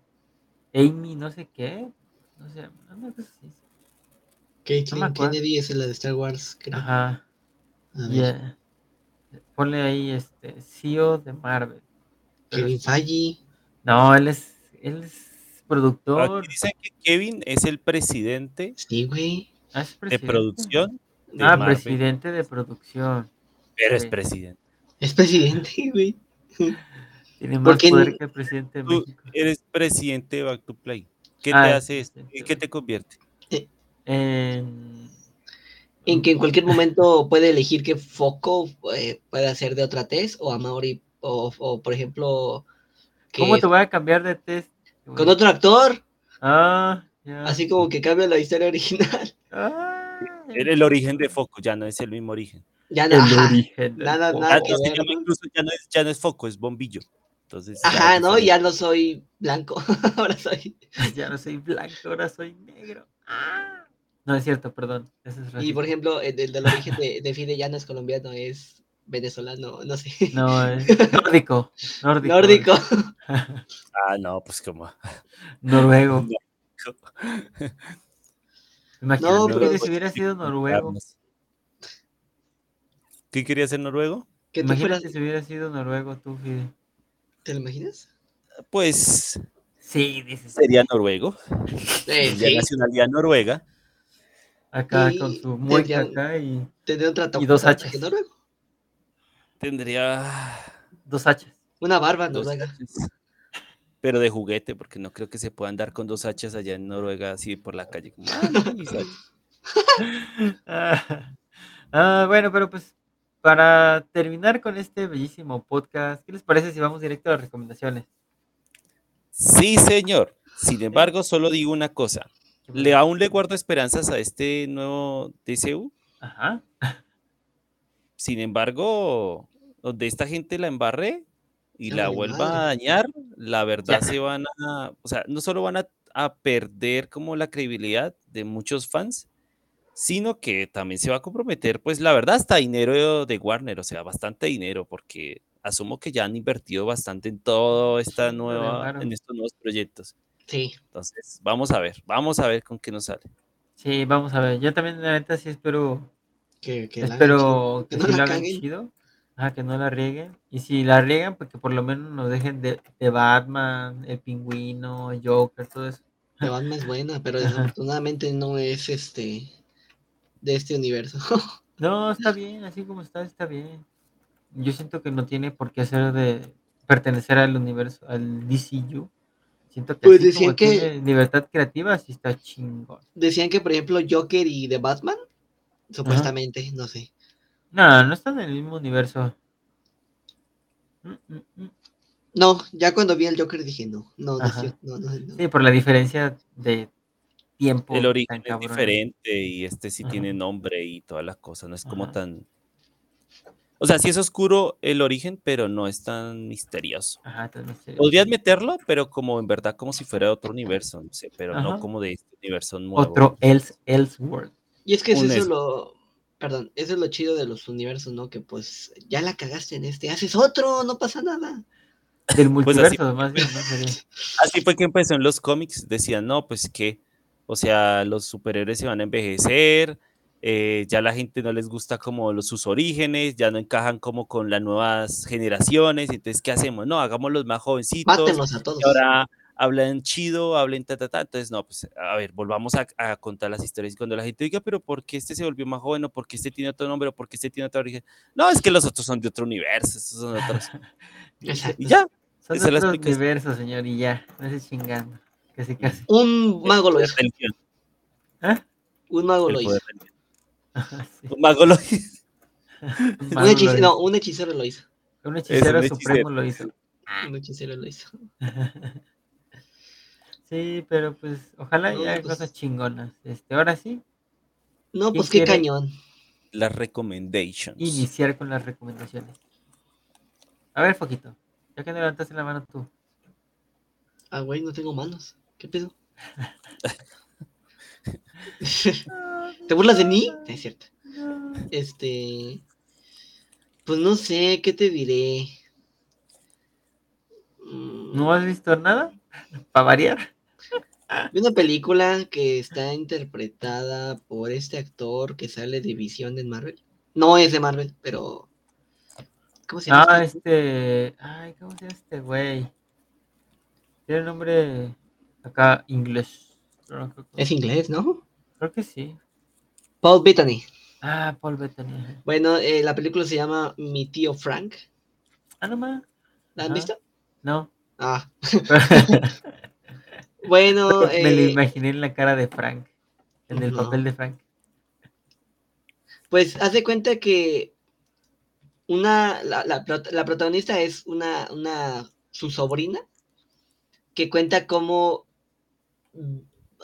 Amy, no sé qué. No sé, una cosa así. Caitlyn acuerdo. Kennedy es la de Star Wars, creo. Ajá. A ver, Yeah. Ponle ahí este CEO de Marvel. Pero Kevin. Feige. No, él es, él es productor. Dicen que Kevin es el presidente Sí, güey. Ah, es de presidente. producción de Ah, Marvel, presidente de producción. pero es presidente. Es presidente, güey. Tiene más Porque poder que el presidente de Tú México. eres presidente de Back to Play. ¿Qué Ah, te es hace esto? presidente. ¿En qué te convierte? En... En que en cualquier momento puede elegir qué foco eh, puede hacer de otra test o Amaury, o, o por ejemplo, que ¿Cómo te voy a cambiar de test? con otro actor, Ah, ya. así como que cambia la historia original. Ah, Era el origen de Foco, ya no es el mismo origen. Ya no, el origen. nada, nada Ah, que ver, incluso ya no, es, ya no es Foco, es bombillo. Entonces, Ajá, ¿no? diferente. Ya no soy blanco, ahora soy. Ya no soy blanco, ahora soy negro. Ah. No es cierto, perdón. Es Y por ejemplo, el, el del origen de, de Fide ya no es colombiano, es venezolano, no sé. No, es nórdico. Nórdico. Nórdico. Ah, no, pues como. Noruego. Imagínate No, que pero- si hubiera sido noruego. ¿Qué quería ser noruego? Que tú fueras, Imagínate si hubiera sido noruego tú, Fide. ¿te lo imaginas? Pues Sí, dices. sería noruego. Eh, Tendría sí, nacionalidad noruega. Acá Y con su mueca acá y tendría un trato Y dos hachas. noruego. Tendría dos hachas. Una barba dos noruega. hachas. Pero de juguete, porque no creo que se pueda andar con dos hachas allá en Noruega así por la calle. como, "Ah, mira mis hachas". Ah, ah, bueno, pero pues para terminar con este bellísimo podcast, ¿qué les parece si vamos directo a las recomendaciones? Sí, señor. Sin embargo, solo digo una cosa. ¿Qué ¿Le aún le guardo esperanzas a este nuevo DCU? Ajá. Sin embargo, donde esta gente la embarre y la vuelva madre. a dañar, la verdad Ya. se van a, o sea, no solo van a, a perder como la credibilidad de muchos fans, sino que también se va a comprometer, pues la verdad, hasta dinero de Warner, o sea, bastante dinero, porque asumo que ya han invertido bastante en todo esta nueva, en estos nuevos proyectos. Sí. Entonces, vamos a ver, vamos a ver con qué nos sale. Sí, vamos a ver. Yo también, la neta, sí espero, Que, que espero no sí la lo hagan chido. Que no la rieguen. Y si la riegan, pues que por lo menos nos dejen de, de Batman, el pingüino, Joker, todo eso. La Batman es buena, pero desafortunadamente no es este de este universo. No, está bien, así como está, está bien. Yo siento que no tiene por qué ser de pertenecer al universo, al DCU. Siento que Pues así como decían que- tiene libertad creativa, sí está chingón. Decían que, por ejemplo, Joker y The Batman, supuestamente, no sé. No, no están en el mismo universo. Mm, mm, mm. No, ya cuando vi al Joker dije no, no, no, es Ajá. cierto, no, no, no. Sí, por la diferencia de tiempo. El origen es diferente y este sí Ajá. tiene nombre y todas las cosas, no es como Ajá. tan... O sea, sí es oscuro el origen, pero no es tan misterioso. Ajá, no sé. Podrías meterlo, pero como en verdad como si fuera de otro universo, no sé, pero no Ajá. como de este universo nuevo. Otro else, Elseworld. Y es que Un eso es- lo, perdón, eso es lo chido de los universos, ¿no? Que pues ya la cagaste en este, haces otro, no pasa nada. Del Pues así- multiverso, más bien, ¿no? Así fue que empezó en los cómics, decían, no, pues que, o sea, los superhéroes se van a envejecer, eh, ya la gente no les gusta como los, sus orígenes, ya no encajan como con las nuevas generaciones, entonces, ¿qué hacemos? No, hagámoslos más jovencitos. Mátenlos a todos. Y ahora, hablan chido, hablen ta, ta, ta. Entonces, no, pues, a ver, volvamos a, a contar las historias. Y cuando la gente diga, pero ¿por qué este se volvió más joven? ¿O por qué este tiene otro nombre? ¿O por qué este tiene otra origen? No, es que los otros son de otro universo, estos son otros. Y ya. Son Esa es la otros explicación. universos, señor, y ya. No se chingando. Casi, casi. Un mago lo hizo. ¿Eh? Un mago el lo hizo. Sí. Un mago lo hizo. Un Un, no, un hechicero lo hizo. Un hechicero un supremo hechicero. lo hizo. Un hechicero lo hizo. Sí, pero pues ojalá No, ya pues- cosas chingonas. Este, ahora sí, No, ¿Quién pues qué cañón. Las recommendations. iniciar con las recomendaciones. A ver, Foquito, ya que levantaste la mano tú. Ah, güey, no tengo manos. ¿Qué pedo? ¿Te burlas de mí? Es cierto. Este. Pues no sé, ¿qué te diré? ¿No has visto nada? Para variar. Vi una película que está interpretada por este actor que sale de Visión en Marvel. No es de Marvel, pero. ¿Cómo se llama? Ah, este? este. Ay, ¿cómo se llama este güey? Tiene el nombre acá inglés. no Es inglés, ¿no? Creo que sí. Paul Bettany. Ah, Paul Bettany. Bueno, eh, la película se llama Mi tío Frank. Ah, no más. ¿La han visto? No. Ah, bueno. Me lo eh, imaginé en la cara de Frank. En el No. papel de Frank. Pues haz de cuenta que una, la, la la protagonista es una, una, su sobrina, que cuenta cómo, mm,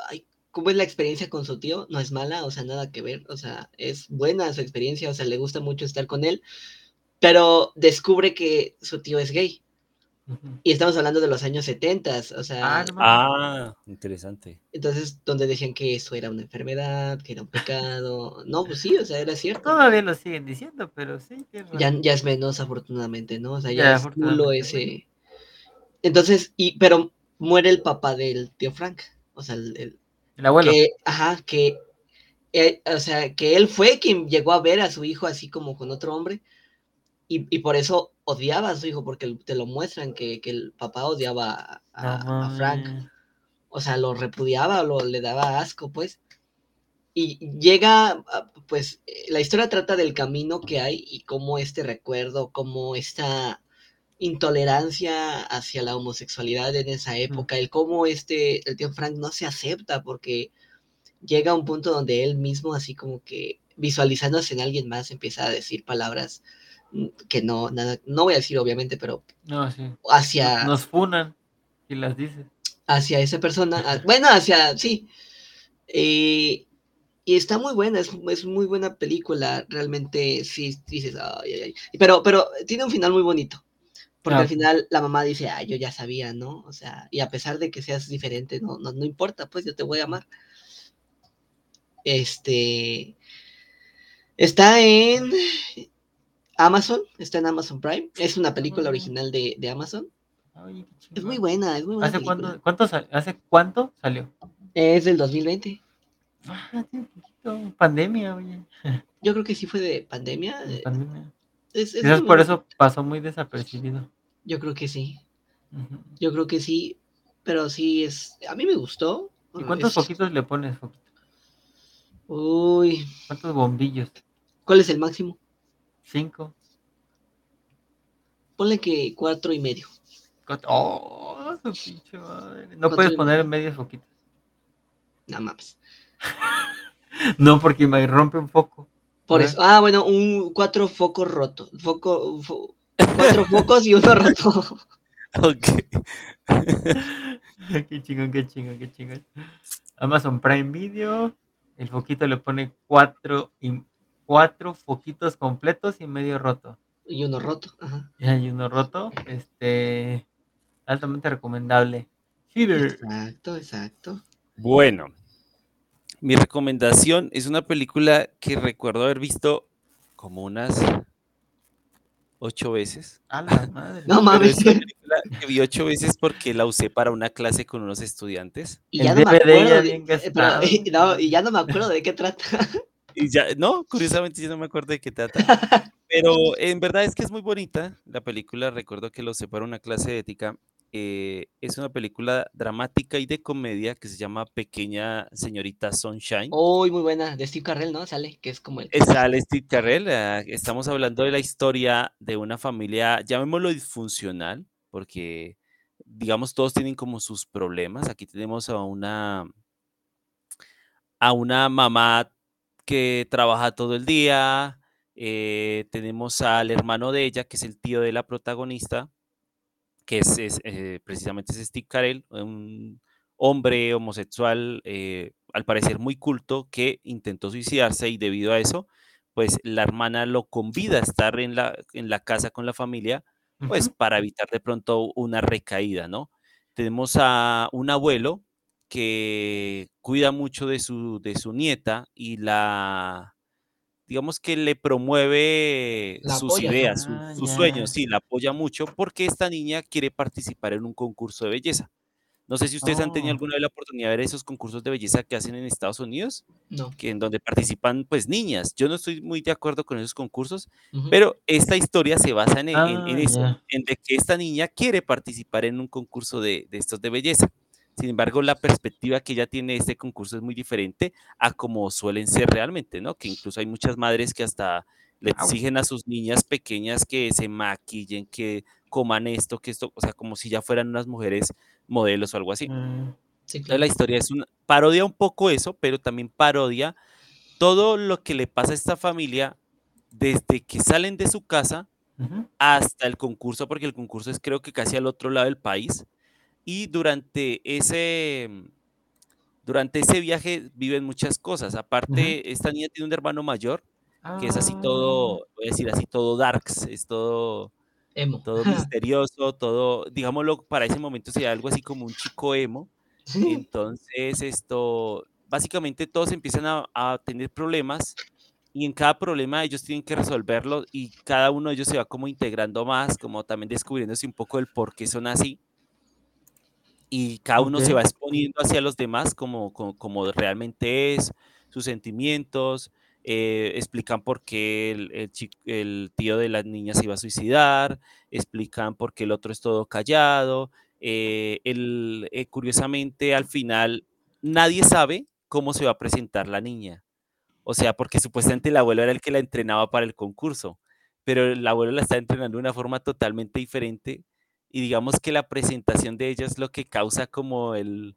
ay, cómo es la experiencia con su tío, no es mala, o sea, nada que ver, o sea, es buena su experiencia, o sea, le gusta mucho estar con él, pero descubre que su tío es gay, y estamos hablando de los años 70, o sea, Ah, no mames. Ah, interesante. entonces, donde decían que eso era una enfermedad, que era un pecado, no, pues sí, o sea, era cierto. Todavía lo siguen diciendo, pero sí. ya, ya es menos afortunadamente, ¿no? O sea, ya, Ya, es culo ese. Entonces, y, pero muere el papá del tío Frank. O sea, el, el- El abuelo. que, ajá, que, eh, o sea, que él fue quien llegó a ver a su hijo así como con otro hombre. Y, y por eso odiaba a su hijo, porque te lo muestran que, que el papá odiaba a, a Frank. O sea, lo repudiaba, lo, le daba asco, pues. Y llega, a- pues, eh, la historia trata del camino que hay y cómo este recuerdo, cómo esta intolerancia hacia la homosexualidad en esa época, el cómo este, el tío Frank no se acepta porque llega a un punto donde él mismo, así como que visualizándose en alguien más, empieza a decir palabras mm, que no, nada, no voy a decir obviamente, pero No, sí. hacia Nos funan si las dices. hacia esa persona, bueno, hacia, sí. Eh, y está muy buena, es, es muy buena película, realmente sí dices, ay, ay, ay. Pero, pero tiene un final muy bonito, porque Ah, al final la mamá dice, ah, yo ya sabía, ¿no? O sea, y a pesar de que seas diferente, no, no, no importa, pues yo te voy a amar. Este, está en Amazon, está en Amazon Prime, es una película original de, de Amazon, Ay, es muy buena, es muy buena ¿Hace cuánto, ¿Hace cuánto salió? Es del 2020. Ah. Pandemia, oye. Yo creo que sí fue de pandemia. eh, Pandemia. Es, es Quizás por eso pasó muy desapercibido. Yo creo que sí. Yo creo que sí. Pero sí es. A mí me gustó. ¿Y cuántos foquitos le pones, Foquito? Uy. ¿Cuántos bombillos? ¿Cuál es el máximo? ¿Cinco? Ponle que cuatro y medio. ¡Oh! Su pinche madre. No puedes poner medios foquitos. Nada más. No, porque me rompe un foco. Por Ajá. eso. Ah, bueno, un cuatro focos rotos. Foco, fo- cuatro focos y uno roto. Ok. qué chingón, qué chingón, qué chingón. Amazon Prime Video. El foquito le pone cuatro, y, cuatro foquitos completos y medio roto. Y uno roto. Ajá. Y uno roto. Este. Altamente recomendable. Heater. Exacto, exacto. Bueno, mi recomendación es una película que recuerdo haber visto como unas ocho veces. A la madre. No mames. es una película que vi ocho veces porque la usé para una clase con unos estudiantes. Y ya no me acuerdo. de- eh, pero- gastado. y, no, y ya no me acuerdo de qué trata. Y ya, no, curiosamente yo no me acuerdo de qué trata. Pero en verdad es que es muy bonita la película. Recuerdo que lo usé para una clase de ética eh, es una película dramática y de comedia que se llama Pequeña Señorita Sunshine. Uy, muy buena, de Steve Carrell, ¿no? Sale, que es como el... Eh, Sale Steve Carell. ah, Estamos hablando de la historia de una familia, llamémoslo disfuncional, porque digamos todos tienen como sus problemas. Aquí tenemos a una a una mamá que trabaja todo el día. eh, tenemos al hermano de ella, que es el tío de la protagonista, que es, es, eh, precisamente es Steve Carell, un hombre homosexual, eh, al parecer muy culto, que intentó suicidarse y debido a eso, pues la hermana lo convida a estar en la, en la casa con la familia, pues para evitar de pronto una recaída, ¿no? Tenemos a un abuelo que cuida mucho de su, de su nieta y la, digamos que le promueve La sus apoya, ideas, sus, Ah, sus sueños, ya. sí, la apoya mucho porque esta niña quiere participar en un concurso de belleza. No sé si ustedes han tenido Oh. alguna vez la oportunidad de ver esos concursos de belleza que hacen en Estados Unidos, No. que en donde participan pues niñas. Yo no estoy muy de acuerdo con esos concursos, Ujú. pero esta historia se basa en, e- en- en Ah, eso, en de que esta niña quiere participar en un concurso de, de estos de belleza. Sin embargo, la perspectiva que ella tiene de este concurso es muy diferente a como suelen ser realmente, ¿no? Que incluso hay muchas madres que hasta le Au. exigen a sus niñas pequeñas que se maquillen, que coman esto, que esto, o sea, como si ya fueran unas mujeres modelos o algo así. Mm, Sí, Entonces, claro. la historia es una parodia un poco eso, pero también parodia todo lo que le pasa a esta familia desde que salen de su casa hasta el concurso, porque el concurso es creo que casi al otro lado del país. Y durante ese, mm, durante ese viaje viven muchas cosas. Aparte, esta niña tiene un hermano mayor que es así Ah, todo, voy a decir así, todo darks, es todo, Emo. todo misterioso, todo, digámoslo, para ese momento sería algo así como un chico emo. Entonces, esto, básicamente todos empiezan a, a tener problemas y en cada problema ellos tienen que resolverlo y cada uno de ellos se va como integrando más, como también descubriéndose un poco el por qué son así y cada uno se va exponiendo hacia los demás como, como, como realmente es, sus sentimientos, eh, explican por qué el, el chi- el tío de la niña se iba a suicidar, explican por qué el otro es todo callado, eh, el, eh, curiosamente al final nadie sabe cómo se va a presentar la niña. O sea, porque supuestamente el abuelo era el que la entrenaba para el concurso, pero el abuelo la está entrenando de una forma totalmente diferente y digamos que la presentación de ella es lo que causa como el,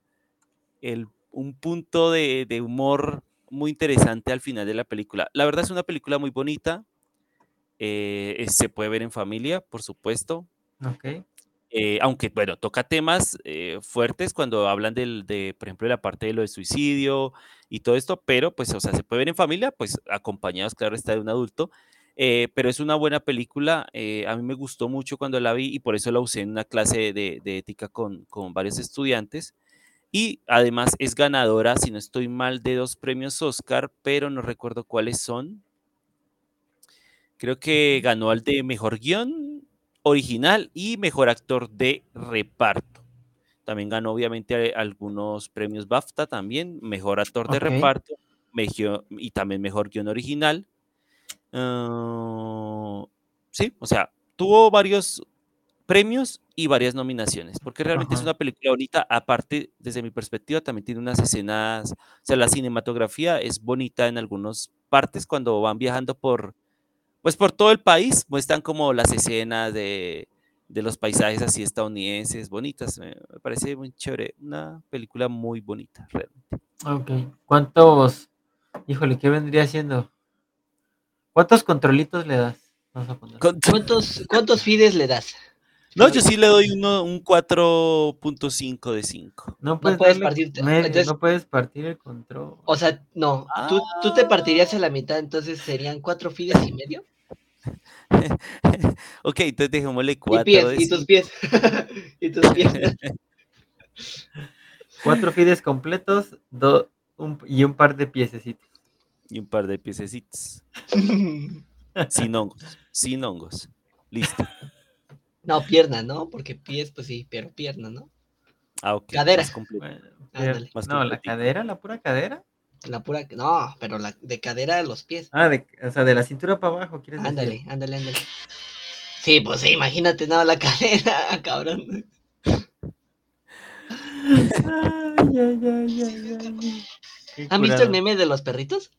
el- un punto de, de humor muy interesante al final de la película. La verdad es una película muy bonita, eh, se puede ver en familia, por supuesto, eh, aunque, bueno, toca temas eh, fuertes cuando hablan del, de, por ejemplo, de la parte de lo de suicidio y todo esto, pero pues, o sea, se puede ver en familia, pues acompañados, claro, está de un adulto, eh, pero es una buena película, eh, a mí me gustó mucho cuando la vi y por eso la usé en una clase de, de ética con, con varios estudiantes. Y además es ganadora, si no estoy mal, de dos premios Oscar, pero no recuerdo cuáles son. Creo que ganó al de mejor guion original y mejor actor de reparto. También ganó obviamente algunos premios BAFTA también, mejor actor de reparto mejio- y también mejor guion original. Ah, sí, o sea, tuvo varios premios y varias nominaciones, porque realmente es una película bonita. Aparte, desde mi perspectiva, también tiene unas escenas, o sea, la cinematografía es bonita en algunas partes cuando van viajando por, pues por todo el país, muestran como las escenas de, de los paisajes así estadounidenses, bonitas. Me, me parece muy chévere, una película muy bonita, realmente. Ok. ¿Cuántos? Híjole, ¿qué vendría siendo? ¿Cuántos controlitos le das? Vamos a poner. ¿Cuántos, ¿Cuántos fides le das? no, yo sí le doy uno, un 4.5 de 5. No puedes, puedes darle partirte- medio, entonces- no puedes partir el control. O sea, no, tú, tú te partirías a la mitad, entonces serían cuatro fides y medio. ok, entonces dejémosle Y 4 pies, de y tus 5. pies. y tus pies. Cuatro fides completos do- un- y un par de piececitos. Y un par de piececitos. Sin hongos, sin hongos. Listo. No, pierna, ¿no? Porque pies, pues sí, pero pierna, ¿no? Ah, ok. Cadera. más completo. Bueno, Ándale. Más no, la cadera, la pura cadera. La pura, no, pero la de cadera a los pies. Ah, de, o sea, de la cintura para abajo, ¿quieres decir? Ándale, ándale, ándale. Sí, pues sí, imagínate, no, la cadera, cabrón. Ay, ay, ay, ay, ay. Qué ¿Han visto el meme de los perritos?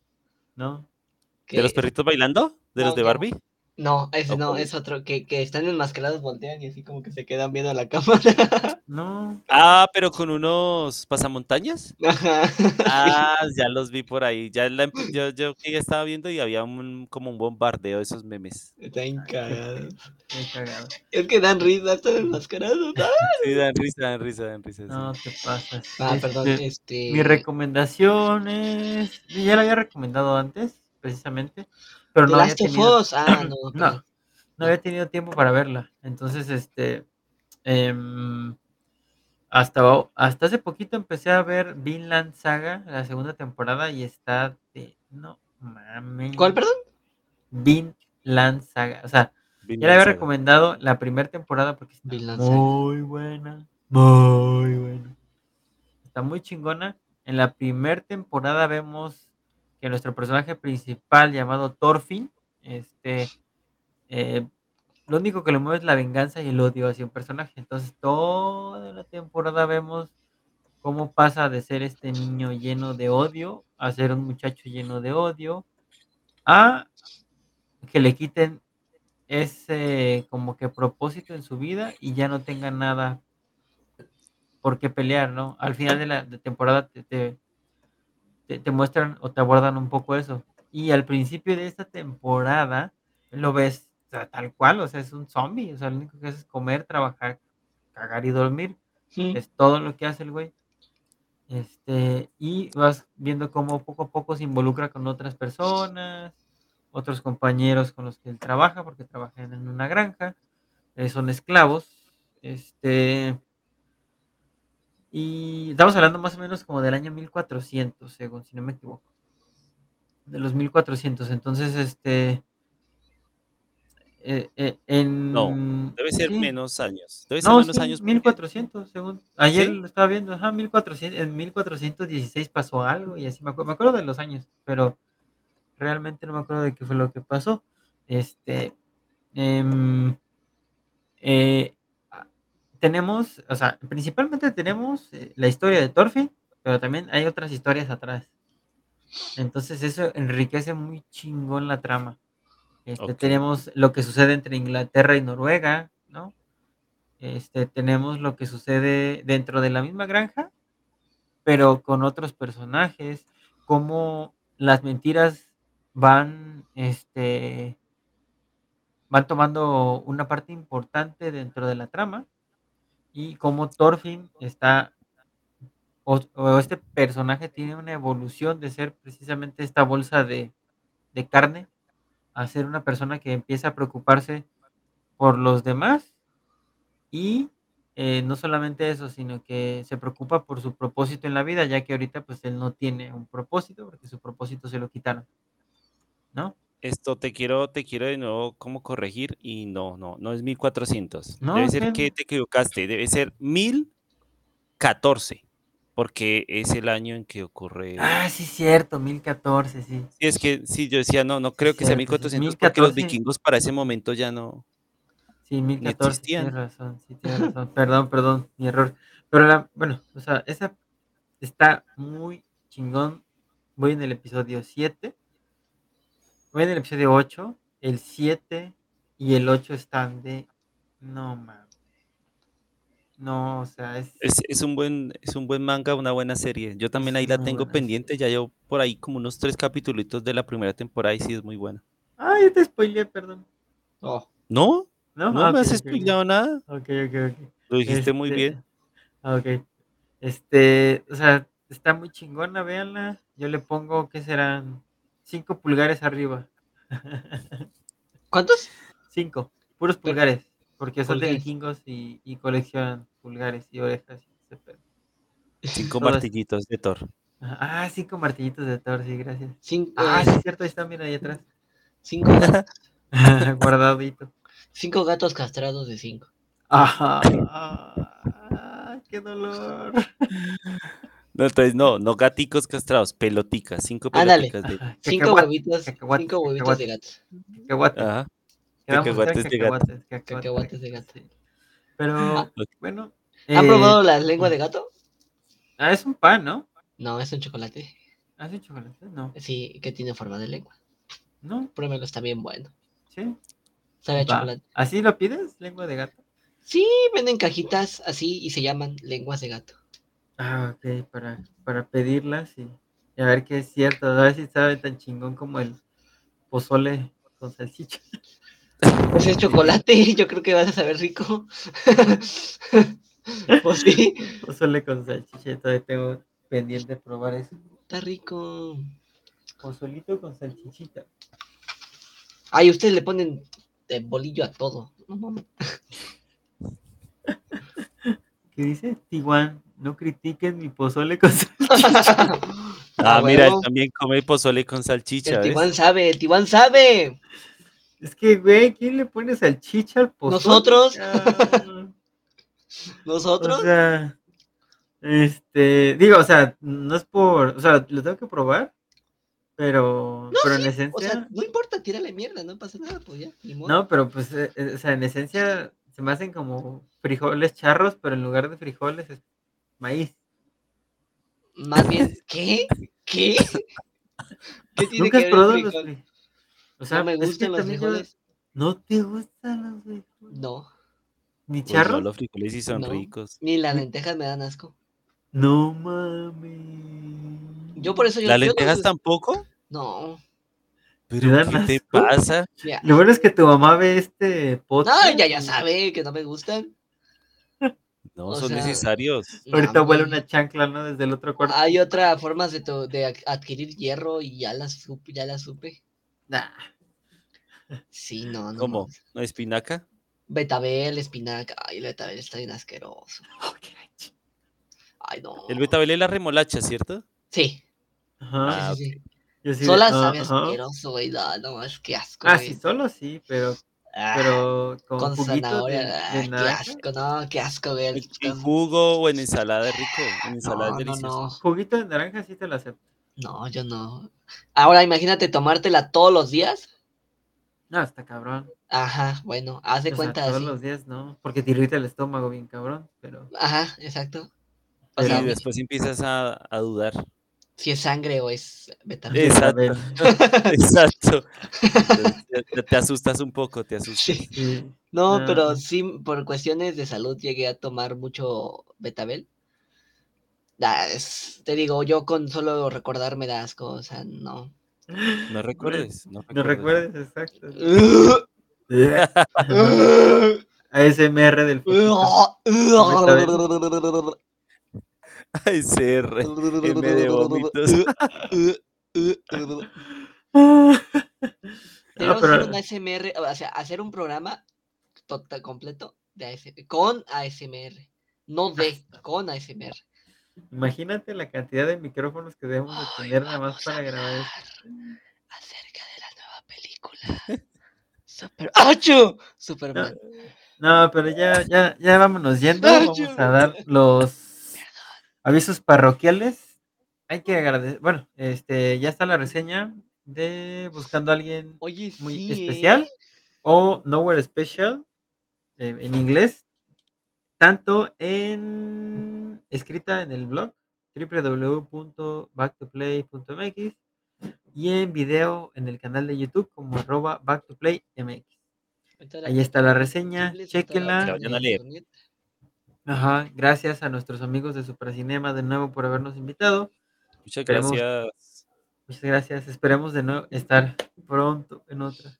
No. ¿De los perritos bailando? ¿De los de Barbie? No, ese ¿O no, es otro, que, que están enmascarados, voltean y así como que se quedan viendo a la cámara. No. Ah, pero con unos pasamontañas. Ajá. Ah, ya los vi por ahí. Ya la yo, yo que estaba viendo y había un, como un bombardeo de esos memes. Están cagado. Es que dan risa, están enmascarados. Sí, dan risa, dan risa, dan risa. sí. No te pasas. Ah, perdón, Este, este. Mi recomendación es. Ya la había recomendado antes, precisamente. Pero The no había, Last tenido. Ah, no. no, había tenido tiempo para verla. Entonces, este. em, hasta, hasta hace poquito empecé a ver Vinland Saga, la segunda temporada, y está de. No mames. ¿Cuál, perdón? Vinland Saga. O sea, Vinland ya le había Saga. recomendado la primera temporada porque está Vinland Saga. muy buena. Muy buena. Está muy chingona. En la primera temporada vemos que nuestro personaje principal llamado Thorfinn, este, eh, lo único que le mueve es la venganza y el odio hacia un personaje. Entonces toda la temporada vemos cómo pasa de ser este niño lleno de odio a ser un muchacho lleno de odio a que le quiten ese como que propósito en su vida y ya no tenga nada por qué pelear, ¿no? Al final de la temporada te, te, te- te muestran o te abordan un poco eso. Y al principio de esta temporada lo ves o sea, tal cual, o sea, es un zombie, o sea, lo único que hace es comer, trabajar, cagar y dormir. Mm. Es todo lo que hace el güey. Este, y vas viendo cómo poco a poco se involucra con otras personas, otros compañeros con los que él trabaja, porque trabajan en una granja, eh, son esclavos. Este, y estamos hablando más o menos como del año 1400, según, si no me equivoco. De los 1400. Entonces, este. eh, eh, en, Debe ser sí. menos años. Debe ser No, menos sí, años. porque- 1400, según. Ayer ¿Sí? lo estaba viendo, ajá, 1400, en 1416 pasó algo y así me acuerdo, me acuerdo de los años, pero realmente no me acuerdo de qué fue lo que pasó. Este, em, eh, tenemos, o sea, principalmente tenemos eh, la historia de Thorfinn, pero también hay otras historias atrás. Entonces eso enriquece muy chingón la trama. Este. Tenemos lo que sucede entre Inglaterra y Noruega, ¿no? Este, tenemos lo que sucede dentro de la misma granja, pero con otros personajes, cómo las mentiras van, este, van tomando una parte importante dentro de la trama y cómo Thorfinn está, o, este personaje tiene una evolución de ser precisamente esta bolsa de, de carne a ser una persona que empieza a preocuparse por los demás y eh, no solamente eso, sino que se preocupa por su propósito en la vida, ya que ahorita pues él no tiene un propósito porque su propósito se lo quitaron, ¿no? Esto te quiero, te quiero de nuevo como corregir y no, no, no es 1400. No, Debe ¿qué ser que te equivocaste, debe ser 1014, porque es el año en que ocurre. Ah, sí, cierto, 1014, sí. Sí, es que sí, yo decía, no, no creo que sea cierto, sí, 1400 porque los 1014. vikingos para ese momento ya no. Sí, 1014, tienes razón, sí, tienes razón. Perdón, perdón, mi error. Pero la, bueno, o sea, esa está muy chingón. Voy en el episodio 7. Voy en el episodio 8. El 7 y el 8 están de. No mames. No, o sea, es. Es, es un buen, es un buen manga, una buena serie. Yo también Es ahí la tengo buena pendiente, ya llevo por ahí como unos tres capítulos de la primera temporada y sí es muy buena. Ay, te spoileé, perdón. Oh, ¿No? No, No Ah, me has spoileado nada. Ok, ok, ok. Lo dijiste muy Este, bien. ah, Ok. Este, o sea, está muy chingona, véanla. Yo le pongo, ¿qué serán? Cinco pulgares arriba. ¿Cuántos? Cinco, puros pulgares. Porque son de vikingos y, y coleccionan pulgares y orejas. y. Cinco todas- martillitos de Thor. Ah, cinco martillitos de Thor, sí, gracias. Cinco, Ah, eh, sí, es cierto, ahí están, mira, ahí atrás. cinco, Guardadito. cinco gatos castrados de cinco. Ajá. Ah, qué dolor. No, entonces no, no gaticos castrados, peloticas, cinco Ándale. peloticas de. Ajá, Cinco huevitos, cinco huevitos de gato. cacahuate. Ajá. Cacahuates de gato. cacahuates, de gato. Pero, Ok. bueno. ¿Han eh, probado la lengua de gato? Ah, es un pan, ¿no? No, es un chocolate. ¿Ah, es un chocolate? No. Sí, que tiene forma de lengua. No, Pruébelo, está bien bueno. sí. Sabe a chocolate. ¿Así lo pides? ¿Lengua de gato? Sí, venden cajitas así y se llaman lenguas de gato. Ah, ok, para, para pedirlas y, y a ver qué es cierto. A ver si sabe tan chingón como el pozole con salchicha. Pues es chocolate, yo creo que vas a saber rico. pues sí, Pozole con salchicha, todavía tengo pendiente probar eso. está rico. Pozolito con salchichita. Ay, ustedes le ponen de bolillo a todo. ¿Qué dice? Tijuan, no critiquen mi pozole con salchicha. Ah, Ah, mira, él también come pozole con salchicha, El. Tijuan sabe, el Tijuan sabe. Es que, güey, ¿quién le pone salchicha al pozole? ¿Nosotros? cabrón? Nosotros. O sea, este, digo, o sea, no es por, o sea, lo tengo que probar, pero, No, pero en esencia, O sea, no importa, tírale mierda, no pasa nada, pues ya, ni modo. no, pero pues, eh, eh, o sea, en esencia se me hacen como frijoles charros, pero en lugar de frijoles es maíz. Más bien, ¿qué? ¿Qué? ¿Qué tiene ¿Nunca que has ver probado los frijol? frijoles? O sea, No me es que gustan los frijoles. ¿No te gustan los frijoles? No, ¿Ni no, charros? los frijoles sí son No. ricos. ni las lentejas me dan asco. No mames. Yo por eso yo ¿Las yo no- lentejas tampoco? No, ¿Pero qué te pasa? Lo bueno es que tu mamá ve este podcast. No, ya, ya sabe que no me gustan. No, O son sea, necesarios. Ahorita No, huele hombre. una chancla, ¿no? Desde el otro cuarto. Hay otras formas de, de ad- adquirir hierro y ya las supe, ya las supe. Nah. Sí, no, no. ¿Cómo? ¿No espinaca? Betabel, espinaca. Ay, el betabel está bien asqueroso. Ay, no. El betabel es la remolacha, ¿cierto? Sí, Ajá. Ah, sí, sí, sí. Yo sí de- Sola sabe asqueroso, güey. No, no, es que asco. Ah, sí, solo sí, pero, Ah, pero con, con juguito de, zanahoria. de ah, qué asco, no, qué asco, güey. En, el- en jugo o en ensalada rico. En ensalada No, es no. Juguito de naranja sí te lo acepto. No, yo no. Ahora imagínate tomártela todos los días. No, está cabrón. Ajá, bueno, haz de O sea, todos así. los días no, porque te irrita el estómago bien cabrón, pero Ajá, exacto. O Pero- sea, y después empiezas a, a dudar. Si es sangre o es betabel. Exacto. Exacto. Te, asustas un poco, te asustas. Sí. Sí. No, Ah. pero sí, por cuestiones de salud llegué a tomar mucho betabel. Es- te digo, yo con solo recordar me da asco, o sea, no. No recuerdes. No No recuerdes. recuerdes, exacto. ASMR del CR. M de vómitos. Tenemos No, que hacer un ASMR, o sea, hacer un programa total completo de ASMR, con ASMR, no de, con ASMR. Imagínate la cantidad de micrófonos que debemos de tener nada más para grabar esto. acerca de la nueva película. Super ¡Achu! Superman. No, pero ya, ya, ya vámonos yendo. Vamos a dar los avisos parroquiales. Hay que agradecer. Bueno, este, ya está la reseña de Buscando a alguien Oye, muy sí, ¿eh? especial o Nowhere Special eh, en inglés, tanto en escrita en el blog www.backtoplay.mx y en video en el canal de YouTube como arroba backtoplaymx. Ahí está la reseña, chéquenla. Que vayan a leer. Ajá, gracias a nuestros amigos de Supracinema de nuevo por habernos invitado. Muchas Esperemos- gracias. Muchas gracias. Esperemos de nuevo estar pronto en otra.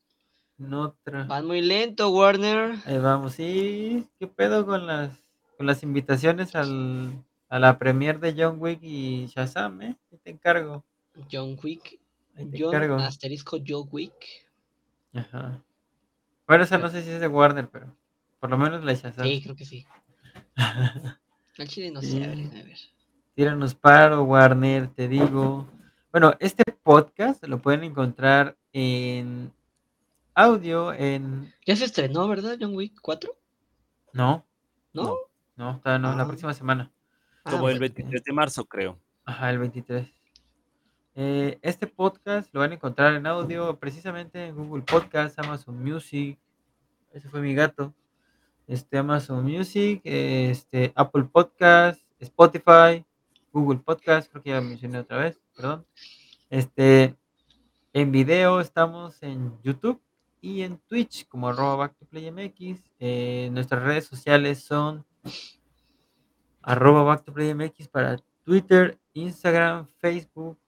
En otra. Van muy lento, Warner. Ahí vamos. Sí, ¿qué pedo con las con las invitaciones al, a la premier de John Wick y Shazam, eh? Ahí te encargo. John Wick. Ahí te John encargo. asterisco John Wick. Ajá. Bueno, esa no sé si es de Warner, pero por lo menos la de Shazam. Sí, creo que sí. Al chile no sé, a ver, Sí. a ver. Tíranos paro, Warner, te digo. Bueno, este podcast lo pueden encontrar en audio, en... Ya se estrenó, ¿verdad? John Wick 4. No, ¿No? No. no, no, la Ah. próxima semana. Ah, Como el bueno. 23 de marzo, creo. Ajá, el 23. Eh, este podcast lo van a encontrar en audio precisamente en Google Podcast, Amazon Music. Ese fue mi gato. Este Amazon Music, este Apple Podcast, Spotify, Google Podcast, creo que ya mencioné otra vez, perdón. Este, en video estamos en YouTube y en Twitch como arroba back to play MX. Eh, nuestras redes sociales son arroba back to play MX para Twitter, Instagram, Facebook.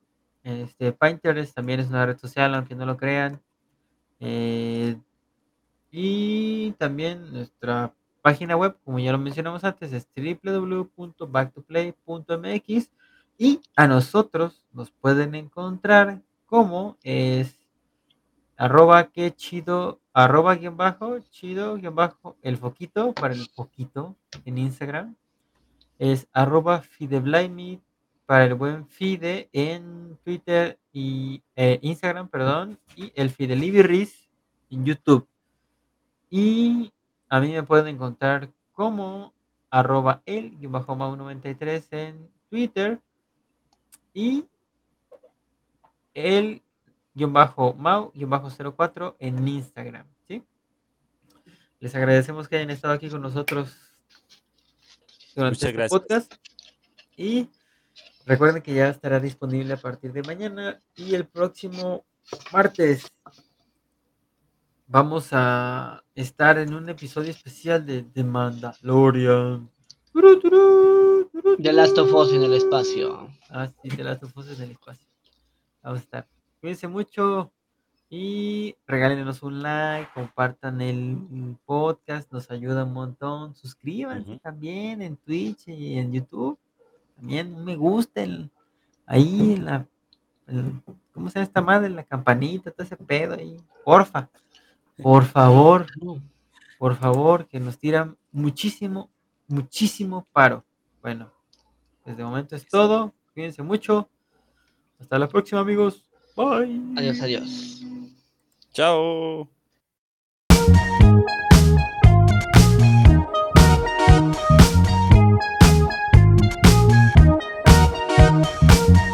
Este, Pinterest también es una red social, aunque no lo crean. Eh, y también nuestra página web, como ya lo mencionamos antes, es www.backtoplay.mx y a nosotros nos pueden encontrar como es arroba que chido, arroba guion bajo, chido guion bajo, el foquito para el poquito en Instagram. Es arroba fideblaimi para el buen Fide en Twitter y eh, Instagram, perdón, y el Fidelibiris en YouTube. Y a mí me pueden encontrar como arroba el bajo 93 en Twitter y el guion bajo mau guion bajo 04 en Instagram. ¿sí? Les agradecemos que hayan estado aquí con nosotros durante Muchas este gracias. podcast. Y recuerden que ya estará disponible a partir de mañana y el próximo martes vamos a estar en un episodio especial de The Mandalorian. The Last of Us en el espacio. Ah, sí, The Last of Us en el espacio. Vamos a estar. Cuídense mucho y regálenos un like, compartan el podcast, nos ayuda un montón. Suscríbanse también en Twitch y en YouTube. También un me gusta el- ahí en la el- ¿cómo se llama esta madre? La campanita, todo ese pedo ahí. Porfa. Por favor, por favor, que nos tiran muchísimo, muchísimo paro. Bueno, pues de momento es todo. Cuídense mucho. Hasta la próxima, amigos. Bye. Adiós, adiós. Chao.